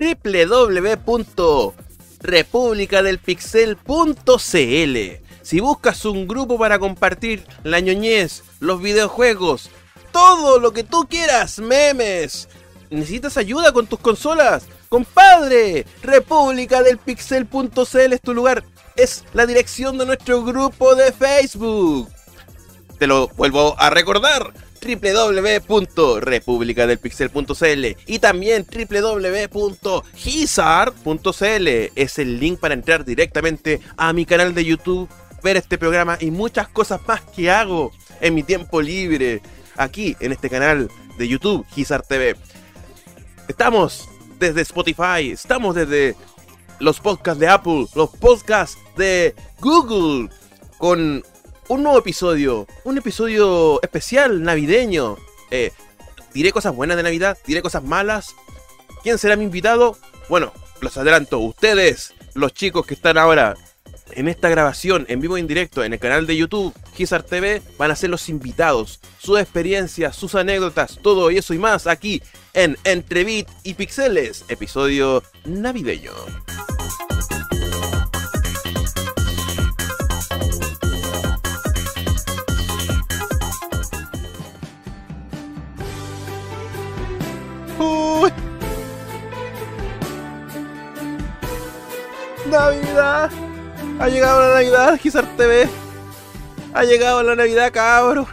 www.republicadelpixel.cl. Si buscas un grupo para compartir la ñoñez, los videojuegos, todo lo que tú quieras, memes, ¿necesitas ayuda con tus consolas? Compadre, republicadelpixel.cl es tu lugar. Es la dirección de nuestro grupo de Facebook. Te lo vuelvo a recordar www.republicadelpixel.cl y también www.gizard.cl es el link para entrar directamente a mi canal de YouTube, ver este programa y muchas cosas más que hago en mi tiempo libre aquí en este canal de YouTube, Gizard TV. Estamos desde Spotify, estamos desde los podcasts de Apple, los podcasts de Google, con un nuevo episodio, un episodio especial navideño. Eh, diré cosas buenas de Navidad, diré cosas malas. ¿Quién será mi invitado? Bueno, los adelanto, ustedes, los chicos que están ahora en esta grabación en vivo e en directo en el canal de YouTube Gizar TV van a ser los invitados, sus experiencias, sus anécdotas, todo eso y más aquí en Entre Beat y Pixeles, episodio navideño. Navidad. Ha llegado la Navidad, Gizar TV. Ha llegado la Navidad, cabro.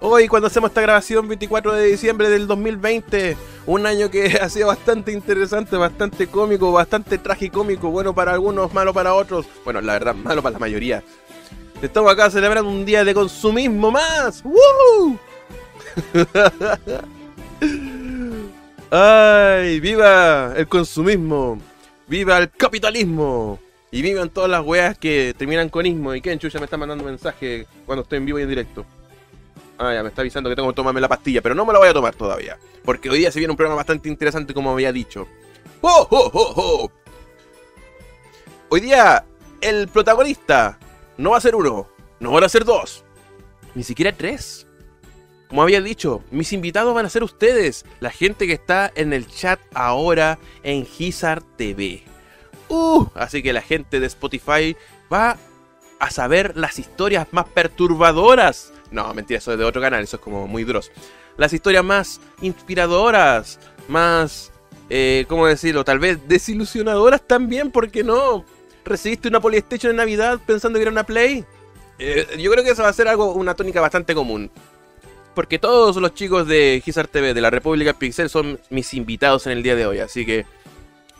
Hoy, cuando hacemos esta grabación, 24 de diciembre del 2020, un año que ha sido bastante interesante, bastante cómico, bastante tragicómico, bueno para algunos, malo para otros. Bueno, la verdad, malo para la mayoría. Estamos acá celebrando un día de consumismo más. ¡Woo! ¡Ay! ¡Viva el consumismo! ¡Viva el capitalismo! Y vivan todas las weas que terminan con ismo. Y Kenchu ya me está mandando mensaje cuando estoy en vivo y en directo. Ah, ya me está avisando que tengo que tomarme la pastilla, pero no me la voy a tomar todavía. Porque hoy día se viene un programa bastante interesante, como había dicho. ¡Oh, oh, oh, oh! Hoy día, el protagonista no va a ser uno, no van a ser dos, ni siquiera tres. Como había dicho, mis invitados van a ser ustedes, la gente que está en el chat ahora en Gizar TV. Uh, así que la gente de Spotify va a saber las historias más perturbadoras. No, mentira, eso es de otro canal, eso es como muy dross. Las historias más inspiradoras, más, eh, ¿cómo decirlo? Tal vez desilusionadoras también, ¿por qué no? ¿Recibiste una Polystation en Navidad pensando que era una Play? Eh, yo creo que eso va a ser algo, una tónica bastante común. Porque todos los chicos de Gizar TV de la República Pixel son mis invitados en el día de hoy. Así que,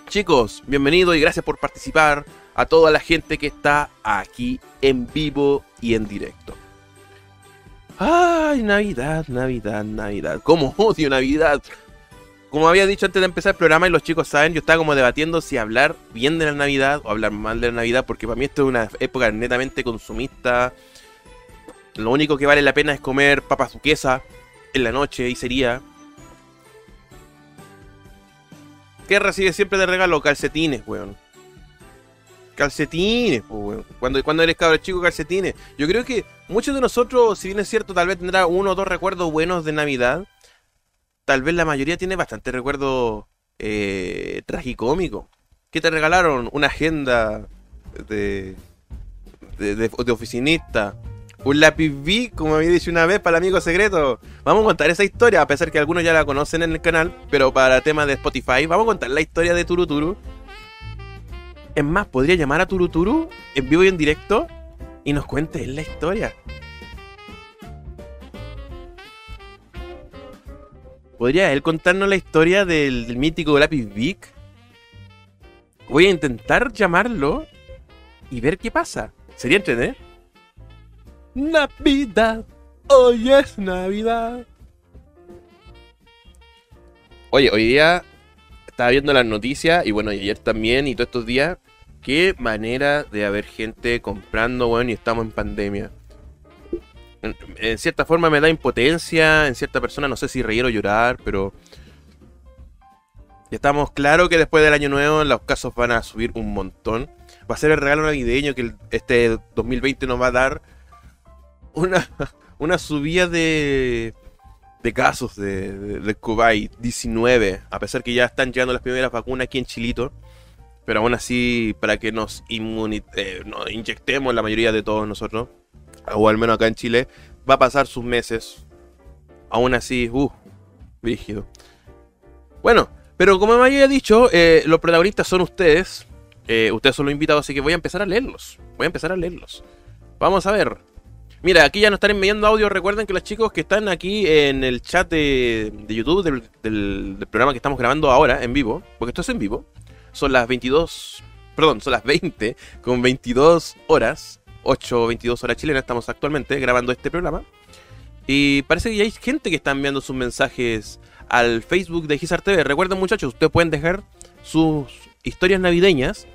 chicos, bienvenidos y gracias por participar a toda la gente que está aquí en vivo y en directo. Ay, Navidad, Navidad, Navidad. ¿Cómo odio Navidad? Como había dicho antes de empezar el programa y los chicos saben, yo estaba como debatiendo si hablar bien de la Navidad o hablar mal de la Navidad, porque para mí esto es una época netamente consumista. Lo único que vale la pena es comer papas duquesa en la noche y sería. ¿Qué recibe siempre de regalo? Calcetines, weón. Calcetines, pues, weón. Cuando, cuando eres cabro chico, calcetines. Yo creo que muchos de nosotros, si bien es cierto, tal vez tendrá uno o dos recuerdos buenos de Navidad. Tal vez la mayoría tiene bastante recuerdo eh, tragicómico. ¿Qué te regalaron? Una agenda de, de, de, de oficinista. Un lápiz B, como había dicho una vez, para el amigo secreto. Vamos a contar esa historia, a pesar que algunos ya la conocen en el canal, pero para temas de Spotify, vamos a contar la historia de Turuturu. Es más, podría llamar a Turuturu en vivo y en directo y nos cuente la historia. ¿Podría él contarnos la historia del, mítico lápiz Vic? Voy a intentar llamarlo y ver qué pasa. Sería entender. Navidad, hoy es Navidad. Oye, hoy día estaba viendo las noticias y bueno, ayer también y todos estos días. Qué manera de haber gente comprando, bueno, y estamos en pandemia. En, en cierta forma me da impotencia, en cierta persona no sé si reír o llorar, pero ya estamos claros que después del año nuevo los casos van a subir un montón. Va a ser el regalo navideño que este 2020 nos va a dar una, una subida de, de casos de, de, COVID-19, a pesar que ya están llegando las primeras vacunas aquí en Chilito. Pero aún así, para que nos, eh, nos inyectemos la mayoría de todos nosotros, o al menos acá en Chile, va a pasar sus meses. Aún así, uh, rígido. Bueno, pero como me había dicho, eh, los protagonistas son ustedes. Eh, ustedes son los invitados, así que voy a empezar a leerlos. Voy a empezar a leerlos. Vamos a ver. Mira, aquí ya nos están enviando audio. Recuerden que los chicos que están aquí en el chat de, YouTube del, programa que estamos grabando ahora en vivo, porque esto es en vivo, son las 22, perdón, son las 20 con 22 horas, 8 22 horas chilenas, estamos actualmente grabando este programa. Y parece que ya hay gente que está enviando sus mensajes al Facebook de Gizar TV. Recuerden muchachos, ustedes pueden dejar sus historias navideñas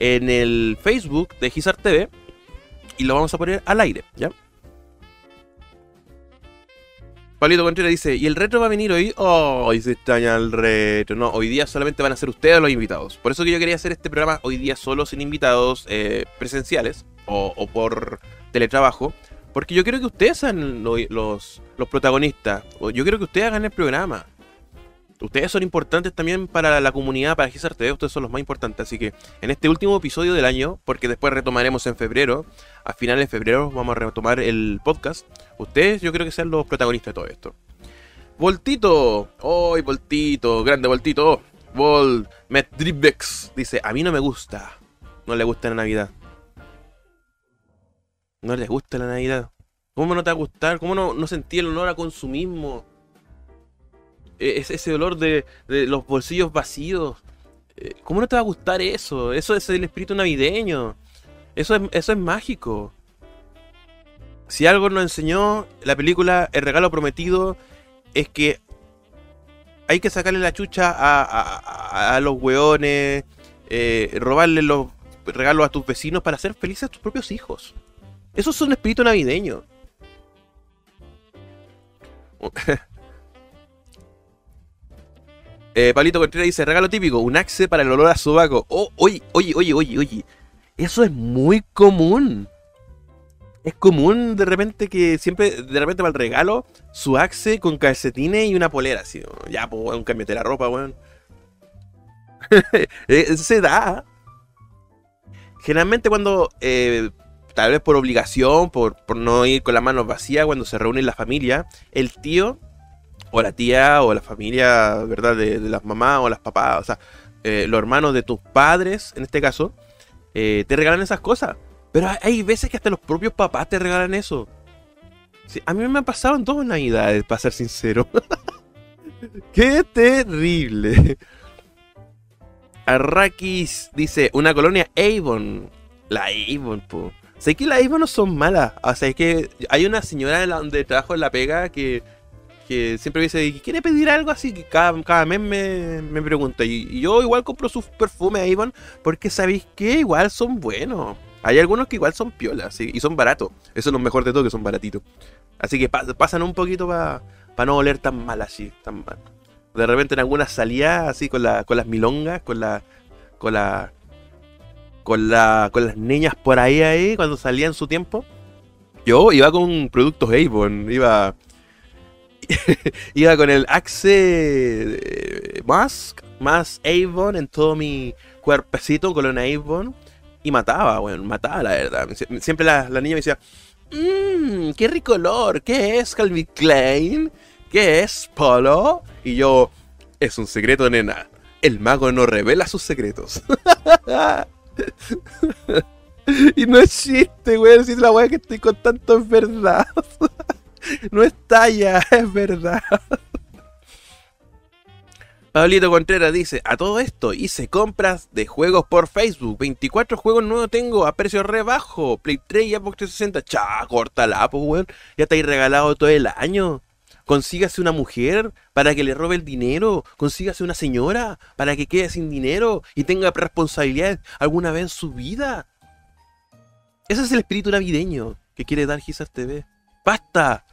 en el Facebook de Gizar TV y lo vamos a poner al aire, ¿ya? Pablito Contreras dice, ¿y el retro va a venir hoy? Oh, se extraña el retro. No, hoy día solamente van a ser ustedes los invitados. Por eso que yo quería hacer este programa hoy día solo sin invitados eh, presenciales o, por teletrabajo. Porque yo quiero que ustedes sean los, los, los protagonistas. Yo quiero que ustedes hagan el programa. Ustedes son importantes también para la comunidad, para GISAR TV, ustedes son los más importantes. Así que en este último episodio del año, porque después retomaremos en febrero, a finales de febrero vamos a retomar el podcast. Ustedes yo creo que sean los protagonistas de todo esto. Voltito, ¡Ay, Voltito! Grande Voltito. Vol Medribex dice: A mí no me gusta. No le gusta la Navidad. No le gusta la Navidad. ¿Cómo no te va a gustar? ¿Cómo no, no sentí el honor a consumismo? E-, es ese olor de, los bolsillos vacíos. Eh, ¿Cómo no te va a gustar eso? Eso es el espíritu navideño. Eso es, eso es mágico. Si algo nos enseñó la película El regalo prometido, es que hay que sacarle la chucha a, a, los hueones, eh, robarle los regalos a tus vecinos para hacer felices a tus propios hijos. Eso es un espíritu navideño. Eh, Palito Contreras dice, regalo típico, un axe para el olor a sobaco. Oh, oye, oye, oye, oye, oye. Eso es muy común. Es común de repente que siempre, de repente para el regalo, su axe con calcetines y una polera, así. Ya, pues, un de la ropa, weón. Eh, se da. Generalmente cuando, eh, tal vez por obligación, por, por no ir con las manos vacías, cuando se reúne la familia, el tío o la tía o la familia, ¿verdad? De, las mamás o las papás, o sea, eh, los hermanos de tus padres, en este caso, eh, te regalan esas cosas. Pero hay veces que hasta los propios papás te regalan eso. a mí me ha pasado en todas navidades, para ser sincero. ¡Qué terrible! Arrakis dice, una colonia Avon. La Avon, po. Sé que las Avon no son malas. O sea, es que hay una señora donde trabajo en la pega que que siempre me dice, ¿quiere pedir algo así? Que cada, cada mes me, me pregunta. Y, yo igual compro sus perfumes Avon porque sabéis que igual son buenos. Hay algunos que igual son piolas y son baratos. Eso es lo mejor de todo, que son baratitos. Así que pasan un poquito para no oler tan mal así, tan mal. De repente en algunas salía así con, la, con las milongas, con la. con la. con la. con las niñas por ahí ahí, cuando salía en su tiempo. Yo iba con productos Avon, iba iba con el Axe eh, Mask más Avon en todo mi cuerpecito, con Avon, y mataba, bueno, mataba la verdad. Siempre la, niña me decía, mmm, qué rico olor, ¿qué es Calvin Klein? ¿Qué es Polo? Y yo, es un secreto, nena. El mago no revela sus secretos. y no es chiste, güey. Si la weá que estoy contando es verdad. no está ya, es verdad. Pablito Contreras dice, a todo esto hice compras de juegos por Facebook. 24 juegos nuevos tengo a precio re bajo. Play 3 y Xbox 360. Cha, corta pues weón. Ya hay regalado todo el año. Consígase una mujer para que le robe el dinero. Consígase una señora para que quede sin dinero y tenga responsabilidad alguna vez en su vida. Ese es el espíritu navideño que quiere dar Gizar TV. ¡Basta!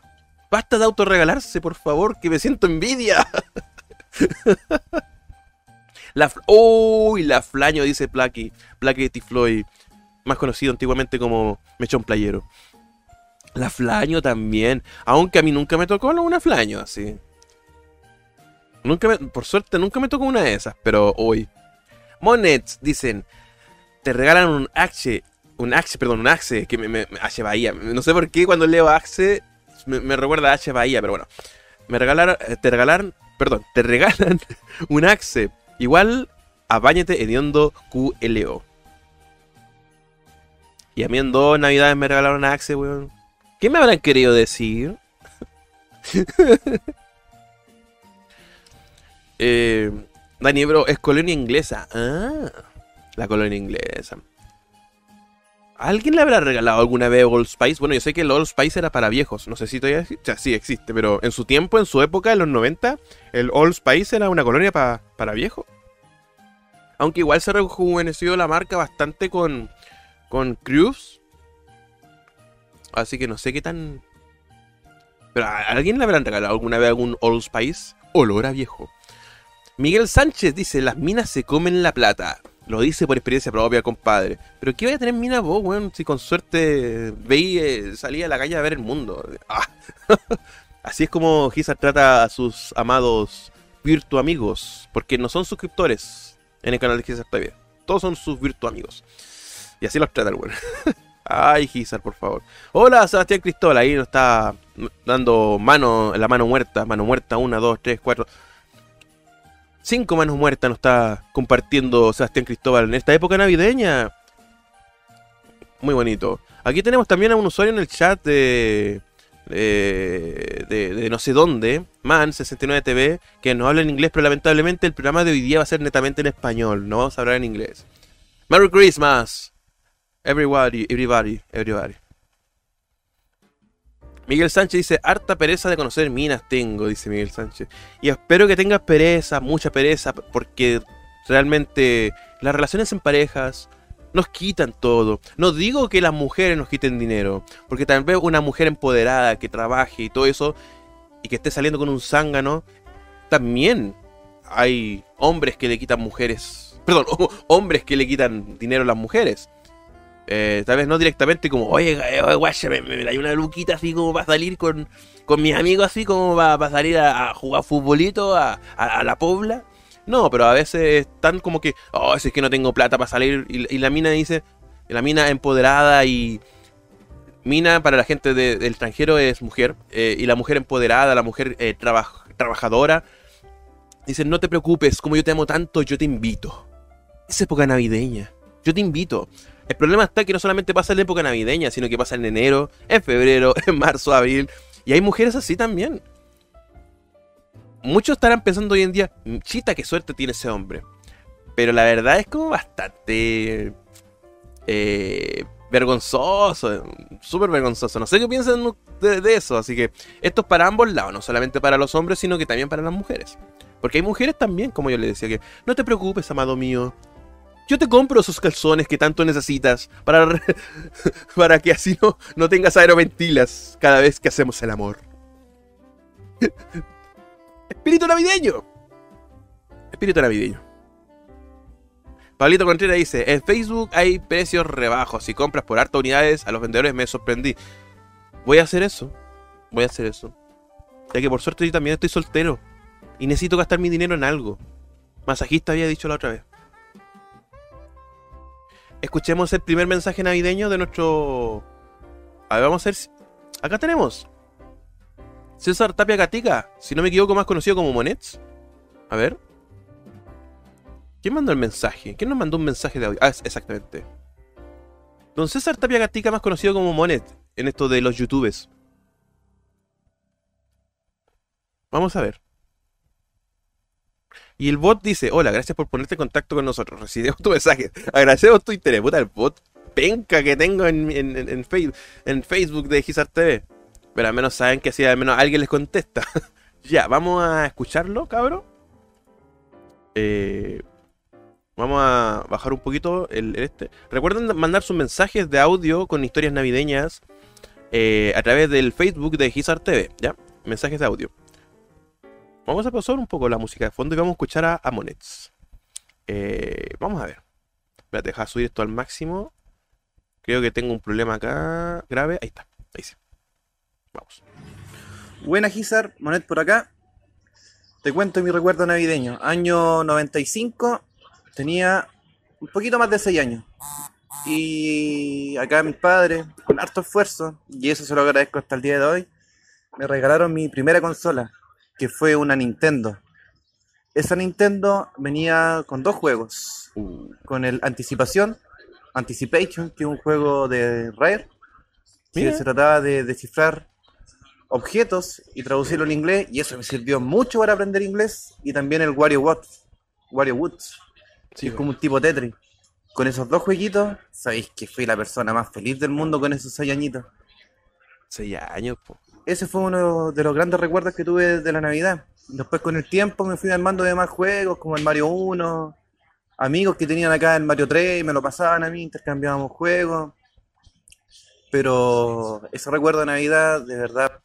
Basta de autorregalarse, por favor, que me siento envidia. la Uy, la Flaño, dice Placky. Placky Floyd, más conocido antiguamente como Mechón Playero. La flaño también. Aunque a mí nunca me tocó una flaño así. Nunca me, por suerte nunca me tocó una de esas, pero hoy. Monets dicen, te regalan un Axe, un Axe, perdón, un Axe, que me, me, Bahía. No sé por qué cuando leo Axe me, recuerda a H Bahía, pero bueno. Me regalaron, eh, te regalaron, perdón, te regalan un Axe igual a Bañete Hediondo QLO. Y a mí en dos navidades me regalaron un Axe, weón. ¿Qué me habrán querido decir? eh, Dani, bro, es colonia inglesa. Ah, la colonia inglesa. ¿Alguien le habrá regalado alguna vez Old Spice? Bueno, yo sé que el Old Spice era para viejos. No sé si todavía existe. O sea, sí existe, pero en su tiempo, en su época, en los 90, el Old Spice era una colonia para viejos. Aunque igual se rejuveneció la marca bastante con, con Cruz Así que no sé qué tan. Pero ¿a alguien le habrán regalado alguna vez algún Old Spice? Olor a viejo. Miguel Sánchez dice: Las minas se comen la plata. Lo dice por experiencia propia, compadre. Pero ¿qué voy a tener mina vos, weón? Si con suerte veí eh, salía a la calle a ver el mundo. Ah. Así es como Giza trata a sus amados virtu amigos. Porque no son suscriptores en el canal de Giza TV. Todos son sus virtu amigos. Y así los trata el weón. Ay, Gizar, por favor. Hola, Sebastián Cristóbal. Ahí nos está dando mano, la mano muerta. Mano muerta, una, dos, tres, cuatro. Cinco manos muertas nos está compartiendo Sebastián Cristóbal en esta época navideña. Muy bonito. Aquí tenemos también a un usuario en el chat de. De, de, no sé dónde, Man69TV, que nos habla en inglés, pero lamentablemente el programa de hoy día va a ser netamente en español, no vamos a hablar en inglés. Merry Christmas. Everybody, everybody, everybody. Miguel Sánchez dice, harta pereza de conocer minas tengo, dice Miguel Sánchez. Y espero que tengas pereza, mucha pereza, porque realmente las relaciones en parejas nos quitan todo. No digo que las mujeres nos quiten dinero, porque tal vez una mujer empoderada que trabaje y todo eso, y que esté saliendo con un zángano, también hay hombres que le quitan mujeres, perdón, hombres que le quitan dinero a las mujeres. Eh, tal vez no directamente como, oye, eh, guacha, me, me, una luquita así como para salir con, con mis amigos así como para, salir a, jugar futbolito a, la pobla. No, pero a veces están como que, oh, es que no tengo plata para salir. Y, la mina dice, la mina empoderada y... Mina para la gente del extranjero es mujer. Eh, y la mujer empoderada, la mujer trabajadora. Dice, no te preocupes, como yo te amo tanto, yo te invito. Es época navideña. Yo te invito. El problema está que no solamente pasa en la época navideña, sino que pasa en enero, en febrero, en marzo, abril. Y hay mujeres así también. Muchos estarán pensando hoy en día, mm, chita, qué suerte tiene ese hombre. Pero la verdad es como bastante eh, vergonzoso, súper vergonzoso. No sé qué piensan de, de, eso. Así que esto es para ambos lados, no solamente para los hombres, sino que también para las mujeres. Porque hay mujeres también, como yo le decía, que no te preocupes, amado mío, yo te compro esos calzones que tanto necesitas para, para que así no, no tengas aeroventilas cada vez que hacemos el amor. Espíritu navideño. Espíritu navideño. Pablito Contreras dice, en Facebook hay precios rebajos. Si compras por harta unidades, a los vendedores me sorprendí. Voy a hacer eso. Voy a hacer eso. Ya que por suerte yo también estoy soltero. Y necesito gastar mi dinero en algo. Masajista había dicho la otra vez escuchemos el primer mensaje navideño de nuestro. A ver, vamos a ver. Acá tenemos. César Tapia Gatica, si no me equivoco, más conocido como Monets. A ver. ¿Quién mandó el mensaje? ¿Quién nos mandó un mensaje de audio? Ah, exactamente. Don César Tapia Gatica, más conocido como Monet, en esto de los youtubes. Vamos a ver. Y el bot dice, hola, gracias por ponerte en contacto con nosotros. Recibimos tu mensaje. Agradecemos tu interés. Puta, el bot penca que tengo en, en, Facebook, de Gizar TV. Pero al menos saben que así al menos alguien les contesta. ya, vamos a escucharlo, cabrón. Eh, vamos a bajar un poquito el, este. Recuerden mandar sus mensajes de audio con historias navideñas eh, a través del Facebook de Gizar TV, ¿ya? Mensajes de audio. Vamos a pausar un poco la música de fondo y vamos a escuchar a, Monets. Eh, vamos a ver. Voy a dejar subir esto al máximo. Creo que tengo un problema acá grave. Ahí está. Ahí sí. Vamos. Buena Gizar, Monet por acá. Te cuento mi recuerdo navideño. Año 95, tenía un poquito más de 6 años. Y acá mis padres, con harto esfuerzo, y eso se lo agradezco hasta el día de hoy, me regalaron mi primera consola, que fue una Nintendo. Esa Nintendo venía con dos juegos. Uh, Con el Anticipación, Anticipation, que es un juego de Rare, que se trataba de descifrar objetos y traducirlo en inglés, y eso me sirvió mucho para aprender inglés, y también el Wario Woods, Wario Woods, que es como un tipo Tetris. Con esos dos jueguitos, sabéis que fui la persona más feliz del mundo con esos seis añitos. seis años, po. Ese fue uno de los grandes recuerdos que tuve de la Navidad. Después con el tiempo me fui armando de más juegos, como el Mario 1, amigos que tenían acá el Mario 3 y me lo pasaban a mí, intercambiábamos juegos. Pero ese recuerdo de Navidad, de verdad,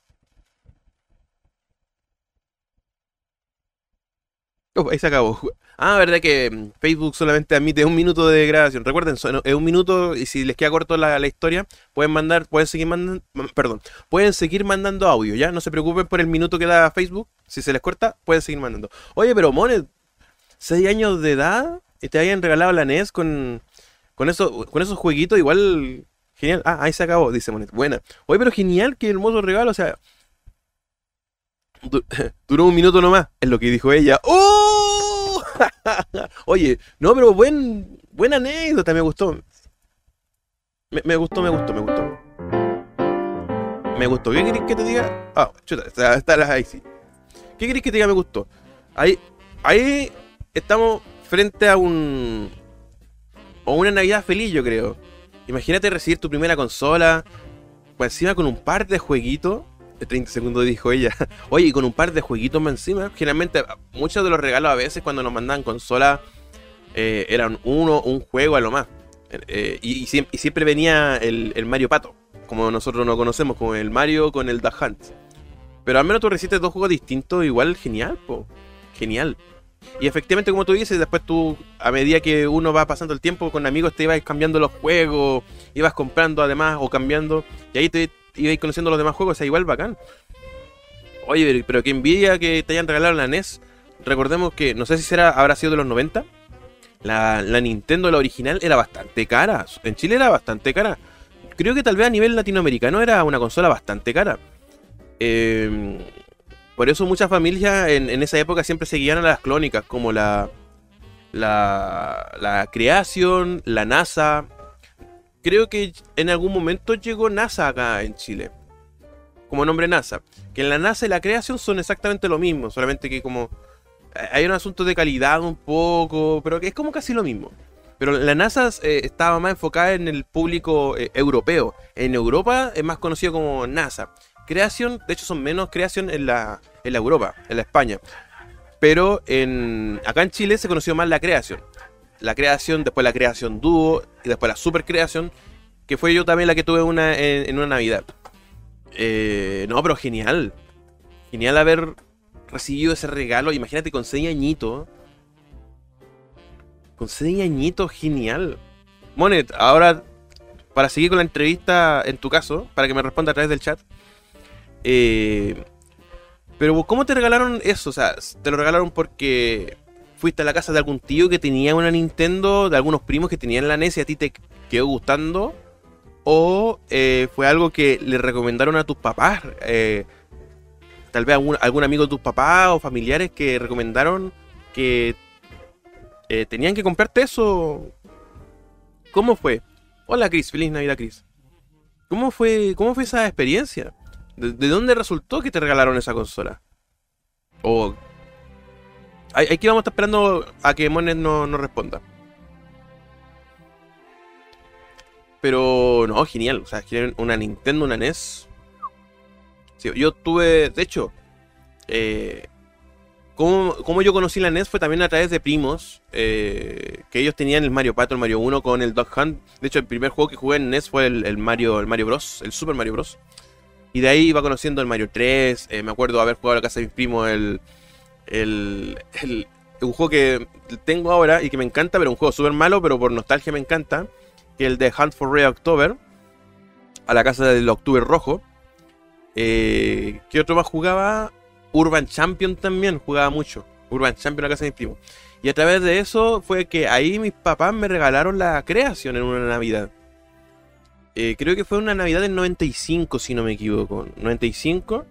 Oh, ahí se acabó. Ah, verdad que mm, Facebook solamente admite un minuto de grabación. Recuerden, es un minuto y si les queda corto la, la historia, pueden mandar, pueden seguir mandando, perdón, pueden seguir mandando audio, ¿ya? No se preocupen por el minuto que da Facebook. Si se les corta, pueden seguir mandando. Oye, pero Monet, 6 años de edad y te hayan regalado la NES con, con, eso, con esos jueguitos, igual genial. Ah, ahí se acabó, dice Monet. Buena. Oye, pero genial, qué hermoso regalo, o sea, Du- Duró un minuto nomás, es lo que dijo ella. ¡Oh! Oye, no, pero buen, buena anécdota, me gustó. Me, gustó, me gustó, me gustó. Me gustó. ¿Qué querés que te diga? Ah, chuta, está, está la ahí sí. ¿Qué querés que te diga? Me gustó. Ahí, ahí estamos frente a un. a una Navidad feliz, yo creo. Imagínate recibir tu primera consola. Pues encima con un par de jueguitos. De 30 segundos dijo ella. Oye, y con un par de jueguitos más encima. Generalmente, muchos de los regalos a veces cuando nos mandan consola eh, eran uno, un juego a lo más. Eh, y, y siem- y siempre venía el, Mario Pato, como nosotros lo conocemos, como el Mario con el Duck Hunt. Pero al menos tú recibiste dos juegos distintos, igual genial, po. Genial. Y efectivamente, como tú dices, después tú, a medida que uno va pasando el tiempo con amigos, te ibas cambiando los juegos, ibas comprando además o cambiando, y ahí te ibas conociendo los demás juegos, o igual bacán. Oye, pero, qué envidia que te hayan regalado la NES. Recordemos que, no sé si será, habrá sido de los 90. La, Nintendo, la original, era bastante cara. En Chile era bastante cara. Creo que tal vez a nivel latinoamericano era una consola bastante cara. Eh, por eso muchas familias en, en esa época siempre seguían a las clónicas, como la, la, la Creation, la NASA. Creo que en algún momento llegó NASA acá en Chile. Como nombre NASA. Que en la NASA y la Creation son exactamente lo mismo, solamente que como eh, hay un asunto de calidad un poco, pero que es como casi lo mismo. Pero la NASA eh, estaba más enfocada en el público eh, europeo. En Europa es más conocido como NASA. Creation, de hecho son menos Creation en la, en la Europa, en la España. Pero en, acá en Chile se conoció más la Creación. La Creación, después la Creación Duo y después la Super Creación, que fue yo también la que tuve una, en, en una Navidad. Eh, no, pero genial. Genial haber recibido ese regalo. Imagínate con 6 añitos. Con 6 añitos, genial. Monet, ahora para seguir con la entrevista en tu caso, para que me responda a través del chat. Eh, pero ¿cómo te regalaron eso? O sea, ¿te lo regalaron porque fuiste a la casa de algún tío que tenía una Nintendo, de algunos primos que tenían la NES y a ti te quedó gustando? ¿O eh, fue algo que le recomendaron a tus papás? Eh, tal vez algún, amigo de tus papás o familiares que recomendaron que eh, tenían que comprarte eso. ¿Cómo fue? Hola Chris, feliz Navidad Chris. ¿Cómo fue, cómo fue esa experiencia? ¿De, de dónde resultó que te regalaron esa consola? O... Aquí vamos a estar esperando a que Monet no- nos responda. Pero no, genial. O sea, genial, una Nintendo, una NES. Yo tuve, de hecho, eh, como, yo conocí la NES fue también a través de primos, eh, que ellos tenían el Mario Pato, el Mario 1 con el Dog Hunt. De hecho, el primer juego que jugué en NES fue el, el Mario, el Mario Bros, el Super Mario Bros. Y de ahí iba conociendo el Mario 3. eh, me acuerdo haber jugado a la casa de mis primos el, el, el- un juego que tengo ahora y que me encanta, pero un juego súper malo, pero por nostalgia me encanta. Que el de Hunt for Red October. A la casa del Octubre Rojo. Eh, ¿Qué otro más jugaba? Urban Champion también jugaba mucho. Urban Champion a casa de mi primo. Y a través de eso fue que ahí mis papás me regalaron la creación en una Navidad. Eh, creo que fue una Navidad del 95, si no me equivoco. 95.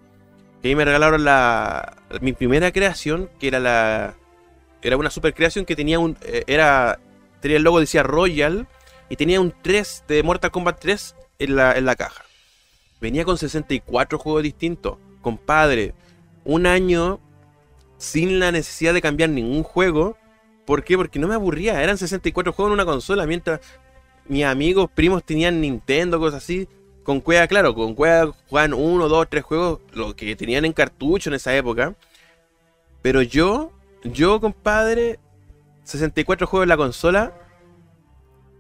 Que ahí me regalaron la, mi primera creación, que era la... Era una super creación que tenía un... eh, era... Tenía el logo, decía Royal. Y tenía un 3 de Mortal Kombat 3 en la, en la caja. Venía con 64 juegos distintos. Compadre, un año sin la necesidad de cambiar ningún juego. ¿Por qué? Porque no me aburría. Eran 64 juegos en una consola. Mientras mis amigos, primos tenían Nintendo, cosas así. Con Cueva, claro, con Cueva jugaban uno, dos, tres juegos, lo que tenían en cartucho en esa época. Pero yo, yo, compadre, 64 juegos en la consola.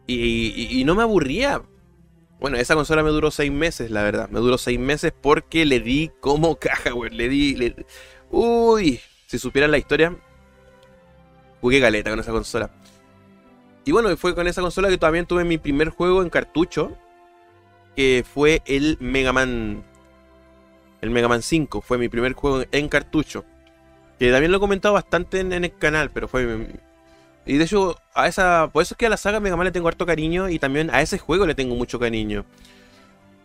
Y, y- no me aburría. Bueno, esa consola me duró 6 meses, la verdad. Me duró 6 meses porque le di como caja, güey. Le di. le- Uy, si supieran la historia, jugué galeta con esa consola. Y bueno, fue con esa consola que también tuve mi primer juego en cartucho. Que fue el Mega Man. El Mega Man 5. Fue mi primer juego en cartucho. Que también lo he comentado bastante en, el canal, pero fue. Y de hecho, a esa. Por eso es que a la saga Mega Man le tengo harto cariño. Y también a ese juego le tengo mucho cariño.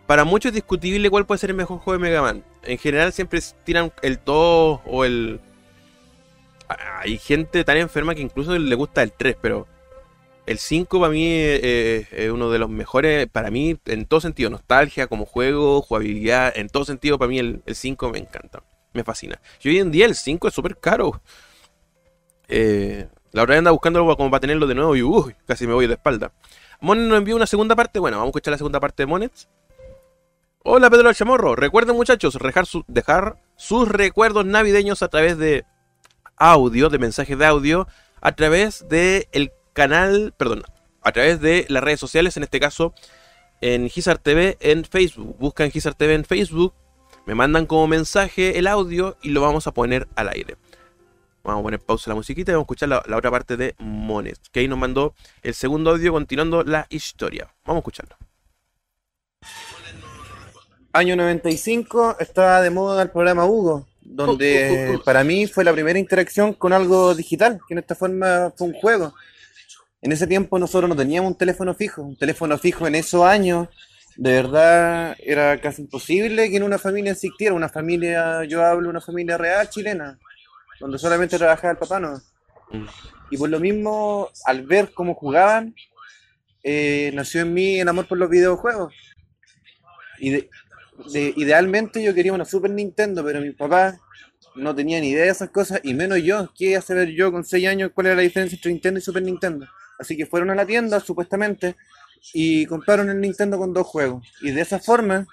Para muchos es discutible cuál puede ser el mejor juego de Mega Man. En general siempre tiran el 2 o el. Hay gente tan enferma que incluso le gusta el 3, pero el 5 para mí eh, es uno de los mejores, para mí en todo sentido, nostalgia como juego, jugabilidad, en todo sentido para mí el, el 5 me encanta, me fascina. Y hoy en día el 5 es súper caro. Eh, la otra vez andaba buscándolo como para tenerlo de nuevo y uy, casi me voy de espalda. Monet nos envió una segunda parte, bueno, vamos a escuchar la segunda parte de Monet. Hola Pedro el Chamorro, recuerden muchachos, dejar, su- dejar sus recuerdos navideños a través de audio, de mensajes de audio, a través de el canal, perdón, a través de las redes sociales, en este caso en Gizar TV en Facebook. Buscan Gizar TV en Facebook, me mandan como mensaje el audio y lo vamos a poner al aire. Vamos a poner pausa la musiquita y vamos a escuchar la, la otra parte de Monet, que ahí nos mandó el segundo audio continuando la historia. Vamos a escucharlo. Año 95 estaba de moda el programa Hugo, donde uh, uh, uh. para mí fue la primera interacción con algo digital, que en esta forma fue un juego. En ese tiempo nosotros no teníamos un teléfono fijo, un teléfono fijo en esos años, de verdad era casi imposible que en una familia existiera, una familia, yo hablo una familia real chilena, donde solamente trabajaba el papá, ¿no? Mm. Y por lo mismo, al ver cómo jugaban, eh, nació en mí el amor por los videojuegos. Y de- de- idealmente yo quería una Super Nintendo, pero mi papá no tenía ni idea de esas cosas, y menos yo. ¿Qué iba a saber yo con 6 años cuál era la diferencia entre Nintendo y Super Nintendo? Así que fueron a la tienda, supuestamente, y compraron el Nintendo con dos juegos. Y de esa forma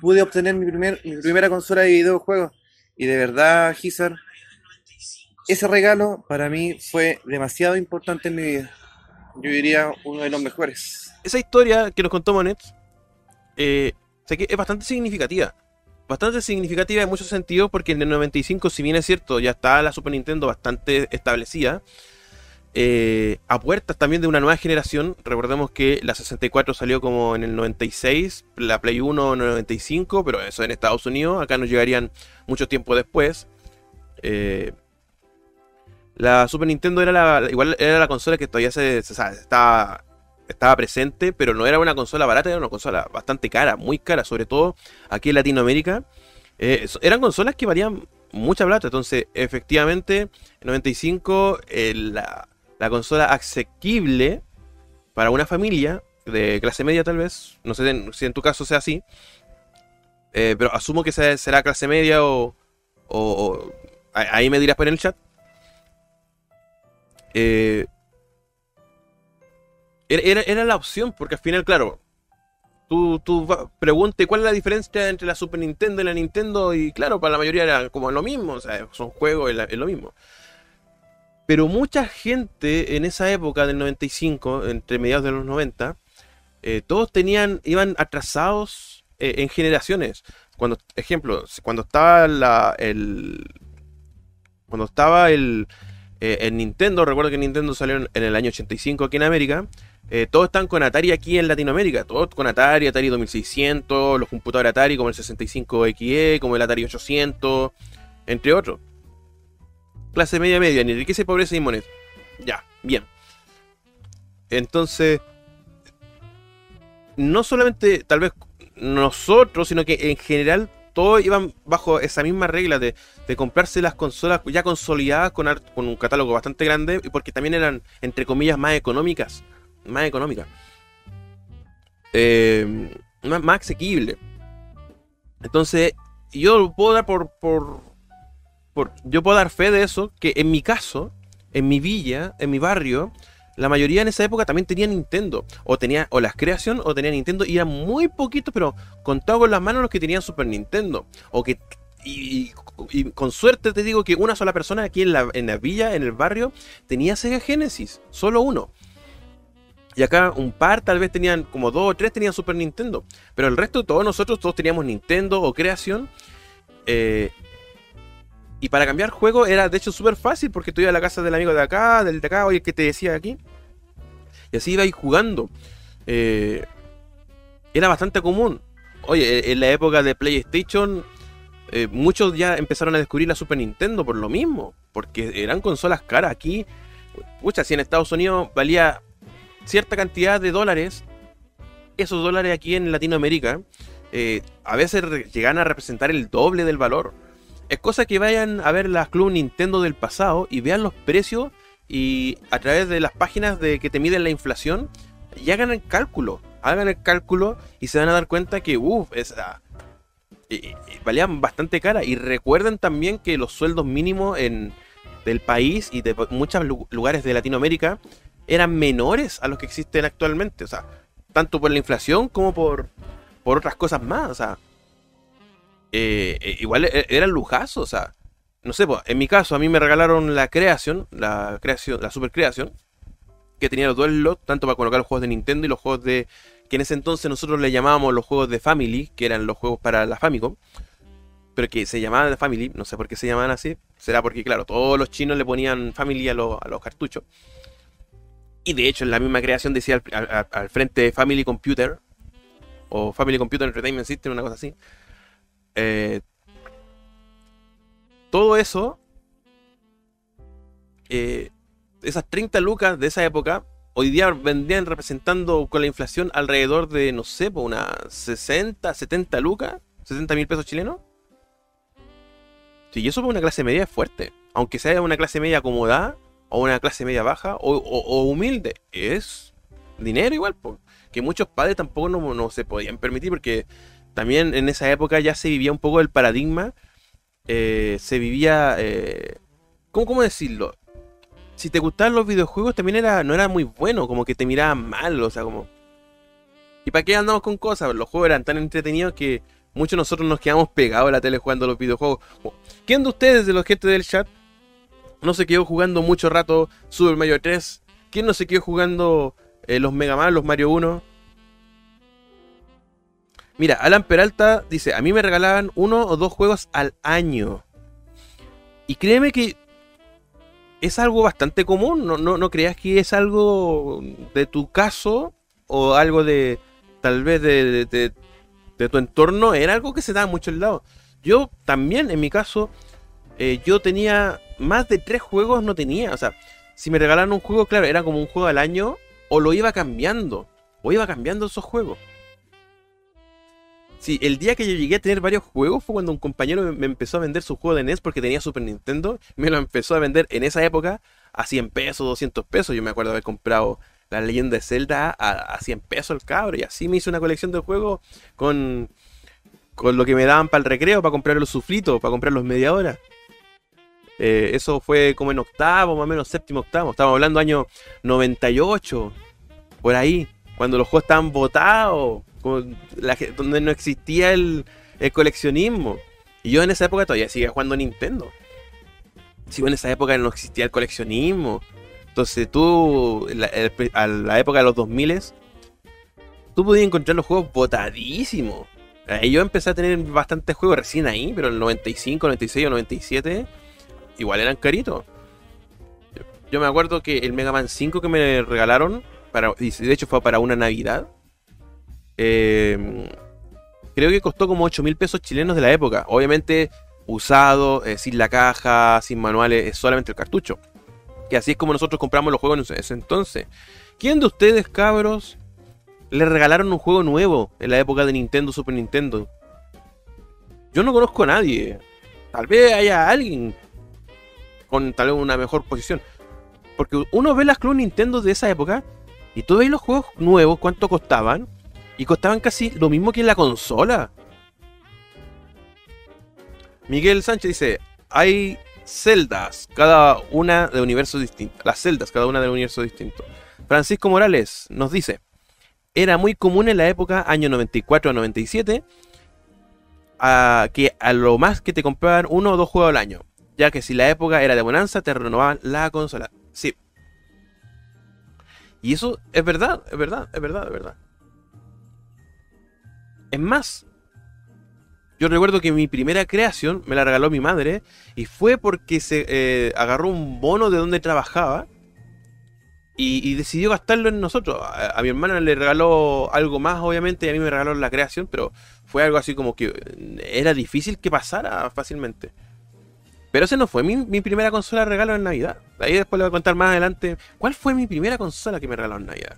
pude obtener mi, primer, mi primera consola de videojuegos. Y de verdad, Gizar, ese regalo para mí fue demasiado importante en mi vida. Yo diría uno de los mejores. esa historia que nos contó Monet eh, es bastante significativa. Bastante significativa en muchos sentidos porque en el 95, si bien es cierto, ya está la Super Nintendo bastante establecida, eh, a puertas también de una nueva generación. Recordemos que la 64 salió como en el 96, la Play 1 en el 95, pero eso en Estados Unidos, acá nos llegarían mucho tiempo después. Eh, la Super Nintendo era la, igual era la consola que todavía se, estaba estaba presente, pero no era una consola barata, era una consola bastante cara, muy cara, sobre todo aquí en Latinoamérica. Eh, eran consolas que valían mucha plata, entonces efectivamente en 95 eh, la, la consola asequible para una familia de clase media tal vez, no sé en- si en tu caso sea así, eh, pero asumo que será clase media o, o- ahí me dirás por el chat. Eh, era, era- la opción, porque al final, claro, tú, tú pregunte cuál es la diferencia entre la Super Nintendo y la Nintendo, y claro, para la mayoría era como lo mismo, o sea, son juegos, es lo mismo. Pero mucha gente en esa época del 95, entre mediados de los 90, eh, todos tenían, iban atrasados eh, en generaciones. Cuando, ejemplo, cuando estaba la, el, cuando estaba el, eh, Nintendo, recuerdo que Nintendo salió en, el año 85 aquí en América, todos están con Atari aquí en Latinoamérica. Todos con Atari, Atari 2600, los computadores Atari como el 65XE, como el Atari 800, entre otros. Clase media media, ni riqueza, pobreza y moneda. Ya, bien. Entonces, no solamente tal vez nosotros, sino que en general todos iban bajo esa misma regla de, comprarse las consolas ya consolidadas con, un catálogo bastante grande y porque también eran, entre comillas, más económicas más económica. Eh, más, más, asequible. Entonces, yo puedo dar por, por, Yo puedo dar fe de eso, que en mi caso, en mi villa, en mi barrio, la mayoría en esa época también tenía Nintendo. O tenía o las creación o tenía Nintendo. Y eran muy poquitos, pero contado con las manos los que tenían Super Nintendo. O que. Y, con suerte te digo que una sola persona aquí en la, en la villa, en el barrio, tenía Sega Genesis. Solo uno. Y acá un par tal vez tenían, como dos o tres tenían Super Nintendo. Pero el resto todos nosotros, todos teníamos Nintendo o creación. Eh, y para cambiar juego era de hecho súper fácil porque tú ibas a la casa del amigo de acá, del de acá, oye, que te decía aquí. Y así ibais jugando. Eh, era bastante común. Oye, en la época de PlayStation, eh, muchos ya empezaron a descubrir la Super Nintendo por lo mismo. Porque eran consolas caras. Aquí, pucha, si en Estados Unidos valía cierta cantidad de dólares, esos dólares aquí en Latinoamérica, eh, a veces llegan a representar el doble del valor. Es cosa que vayan a ver las Club Nintendo del pasado y vean los precios y a través de las páginas de que te miden la inflación y hagan el cálculo. Hagan el cálculo y se van a dar cuenta que, uff, ah, valían bastante cara. Y recuerden también que los sueldos mínimos en, del país y de muchos lugares de Latinoamérica eran menores a los que existen actualmente. O sea, tanto por la inflación como por, por otras cosas más. O sea, eh, eh, igual e, eran lujazos. O sea, no sé, en mi caso, a mí me regalaron la creación, la creación, la super creación, que tenía los dos tanto para colocar los juegos de Nintendo y los juegos de. que en ese entonces nosotros le llamábamos los juegos de Family, que eran los juegos para la Famicom. Pero que se llamaban de Family, no sé por qué se llamaban así. Será porque, claro, todos los chinos le ponían Family a, a los cartuchos. Y de hecho, en la misma creación decía al, frente Family Computer o Family Computer Entertainment System, una cosa así. Eh, todo eso, eh, esas 30 lucas de esa época, hoy día vendían representando con la inflación alrededor de, no sé, unas 60, 70 lucas, 60 mil pesos chilenos. Sí, y eso para una clase media es fuerte. Aunque sea una clase media acomodada, o una clase media baja o, humilde. Es dinero igual, que muchos padres tampoco no, se podían permitir porque también en esa época ya se vivía un poco el paradigma, eh, se vivía, eh, ¿cómo, decirlo? Si te gustaban los videojuegos también era, no era muy bueno, como que te miraban mal, o sea, como... ¿Y para qué andamos con cosas? Los juegos eran tan entretenidos que muchos de nosotros nos quedamos pegados a la tele jugando los videojuegos. ¿Quién de ustedes, de los gente del chat, no se quedó jugando mucho rato Super Mario 3? ¿Quién no se quedó jugando eh, los Mega Man, los Mario 1? Mira, Alan Peralta dice, a mí me regalaban uno o dos juegos al año. Y créeme que es algo bastante común, no, no, creas que es algo de tu caso o algo de tal vez de, de, tu entorno, era algo que se da mucho el lado. Yo también, en mi caso, eh, yo tenía más de tres juegos no tenía. O sea, si me regalaron un juego, claro, era como un juego al año, o lo iba cambiando, o iba cambiando esos juegos. Sí, el día que yo llegué a tener varios juegos fue cuando un compañero me empezó a vender su juego de NES porque tenía Super Nintendo. Me lo empezó a vender en esa época a 100 pesos, 200 pesos. Yo me acuerdo haber comprado la leyenda de Zelda a, 100 pesos el cabro. Y así me hice una colección de juegos con, con lo que me daban para el recreo, para comprar los sufritos, para comprar los media hora. Eh, eso fue como en octavo, más o menos séptimo, octavo. Estamos hablando año 98, por ahí, cuando los juegos estaban botados, donde no existía el, el, Y yo en esa época todavía seguía jugando Nintendo. Si en esa época no existía el coleccionismo. Entonces tú, a la época de los 2000 tú podías encontrar los juegos botadísimos. Y yo empecé a tener bastantes juegos recién ahí, pero en el 95, 96 o 97 igual eran caritos. Yo me acuerdo que el Mega Man 5 que me regalaron para, de hecho fue para una Navidad. Eh, creo que costó como 8 mil pesos chilenos de la época. Obviamente usado, eh, sin la caja, sin manuales, es solamente el cartucho. Que así es como nosotros compramos los juegos en ese entonces. ¿Quién de ustedes, cabros, le regalaron un juego nuevo en la época de Nintendo, Super Nintendo? Yo no conozco a nadie. Tal vez haya alguien con tal vez una mejor posición. Porque uno ve las Club Nintendo de esa época y tú los juegos nuevos, cuánto costaban. Y costaban casi lo mismo que en la consola. Miguel Sánchez dice, hay celdas, cada una de universos distintos. Las celdas, cada una de universos distintos. Francisco Morales nos dice, era muy común en la época, año 94 a 97, a que a lo más que te compraban uno o dos juegos al año. Ya que si la época era de bonanza, te renovaban la consola. Sí. Y eso es verdad, es verdad, es verdad, es verdad. Es más, yo recuerdo que mi primera creación me la regaló mi madre y fue porque se eh, agarró un bono de donde trabajaba y, decidió gastarlo en nosotros. A, mi hermana le regaló algo más, obviamente, y a mí me regaló la creación, pero fue algo así como que era difícil que pasara fácilmente. Pero ese no fue mi, primera consola de regalo en Navidad. Ahí después le voy a contar más adelante cuál fue mi primera consola que me regaló en Navidad.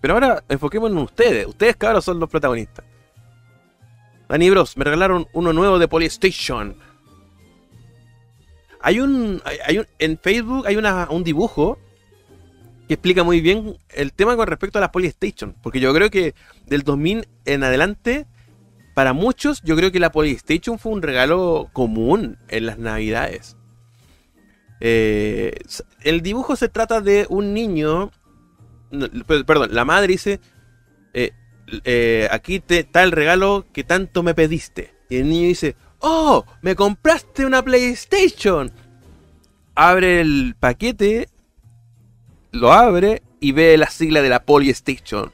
Pero ahora enfoquémonos en ustedes. Ustedes, cabros, son los protagonistas. Dani Bros, me regalaron uno nuevo de Polystation. Hay un, hay, un en Facebook hay un dibujo que explica muy bien el tema con respecto a las Polystation. Porque yo creo que del 2000 en adelante, para muchos, yo creo que la Polystation fue un regalo común en las navidades. Eh, el dibujo se trata de un niño. Perdón, la madre dice: eh, eh, aquí te, está el regalo que tanto me pediste. Y el niño dice, oh, me compraste una PlayStation. Abre el paquete, lo abre y ve la sigla de la PlayStation.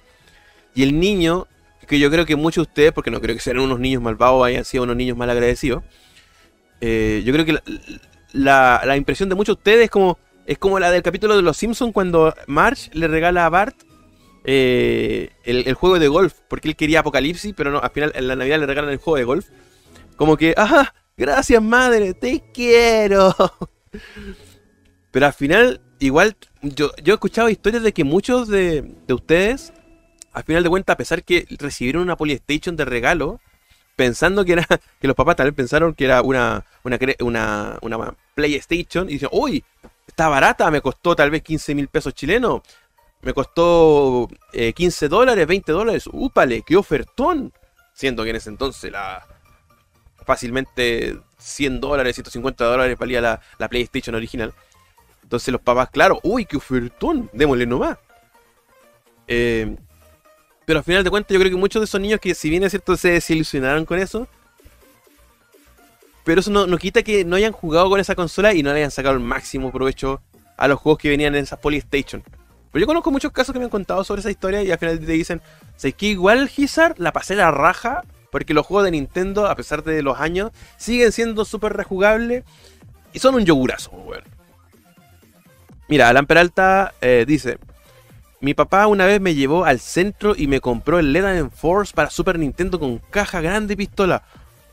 Y el niño, que yo creo que muchos de ustedes, porque no creo que sean unos niños malvados, hayan sido unos niños mal agradecidos, eh, yo creo que la, la, impresión de muchos de ustedes es como, es como la del capítulo de Los Simpsons cuando Marge le regala a Bart eh, el, juego de golf, porque él quería Apocalipsis, pero no, al final en la Navidad le regalan el juego de golf. Como que, ¡ah! Gracias, madre, te quiero. Pero al final, igual, yo, yo he escuchado historias de que muchos de, ustedes, al final de cuentas, a pesar que recibieron una Polystation de regalo, pensando que era, que los papás tal vez pensaron que era una, una, una, una PlayStation, y dicen, uy, está barata, me costó tal vez 15 mil pesos chilenos me costó 15 eh, dólares, 20 dólares. ¡Úpale! ¡Qué ofertón! Siendo que en ese entonces la fácilmente 100 dólares, 150 dólares valía la, la PlayStation original. Entonces los papás, claro, ¡uy, qué ofertón! Démosle nomás. Eh, pero al final de cuentas yo creo que muchos de esos niños que si bien es cierto se desilusionaron con eso, pero eso no, no, quita que no hayan jugado con esa consola y no le hayan sacado el máximo provecho a los juegos que venían en esa Polystation. Pero yo conozco muchos casos que me han contado sobre esa historia y al final te dicen, sé que igual Gizar la pasé la raja, porque los juegos de Nintendo, a pesar de los años, siguen siendo súper rejugables y son un yogurazo, weón. Mira, Alan Peralta eh, dice, mi papá una vez me llevó al centro y me compró el Leda Force para Super Nintendo con caja grande y pistola.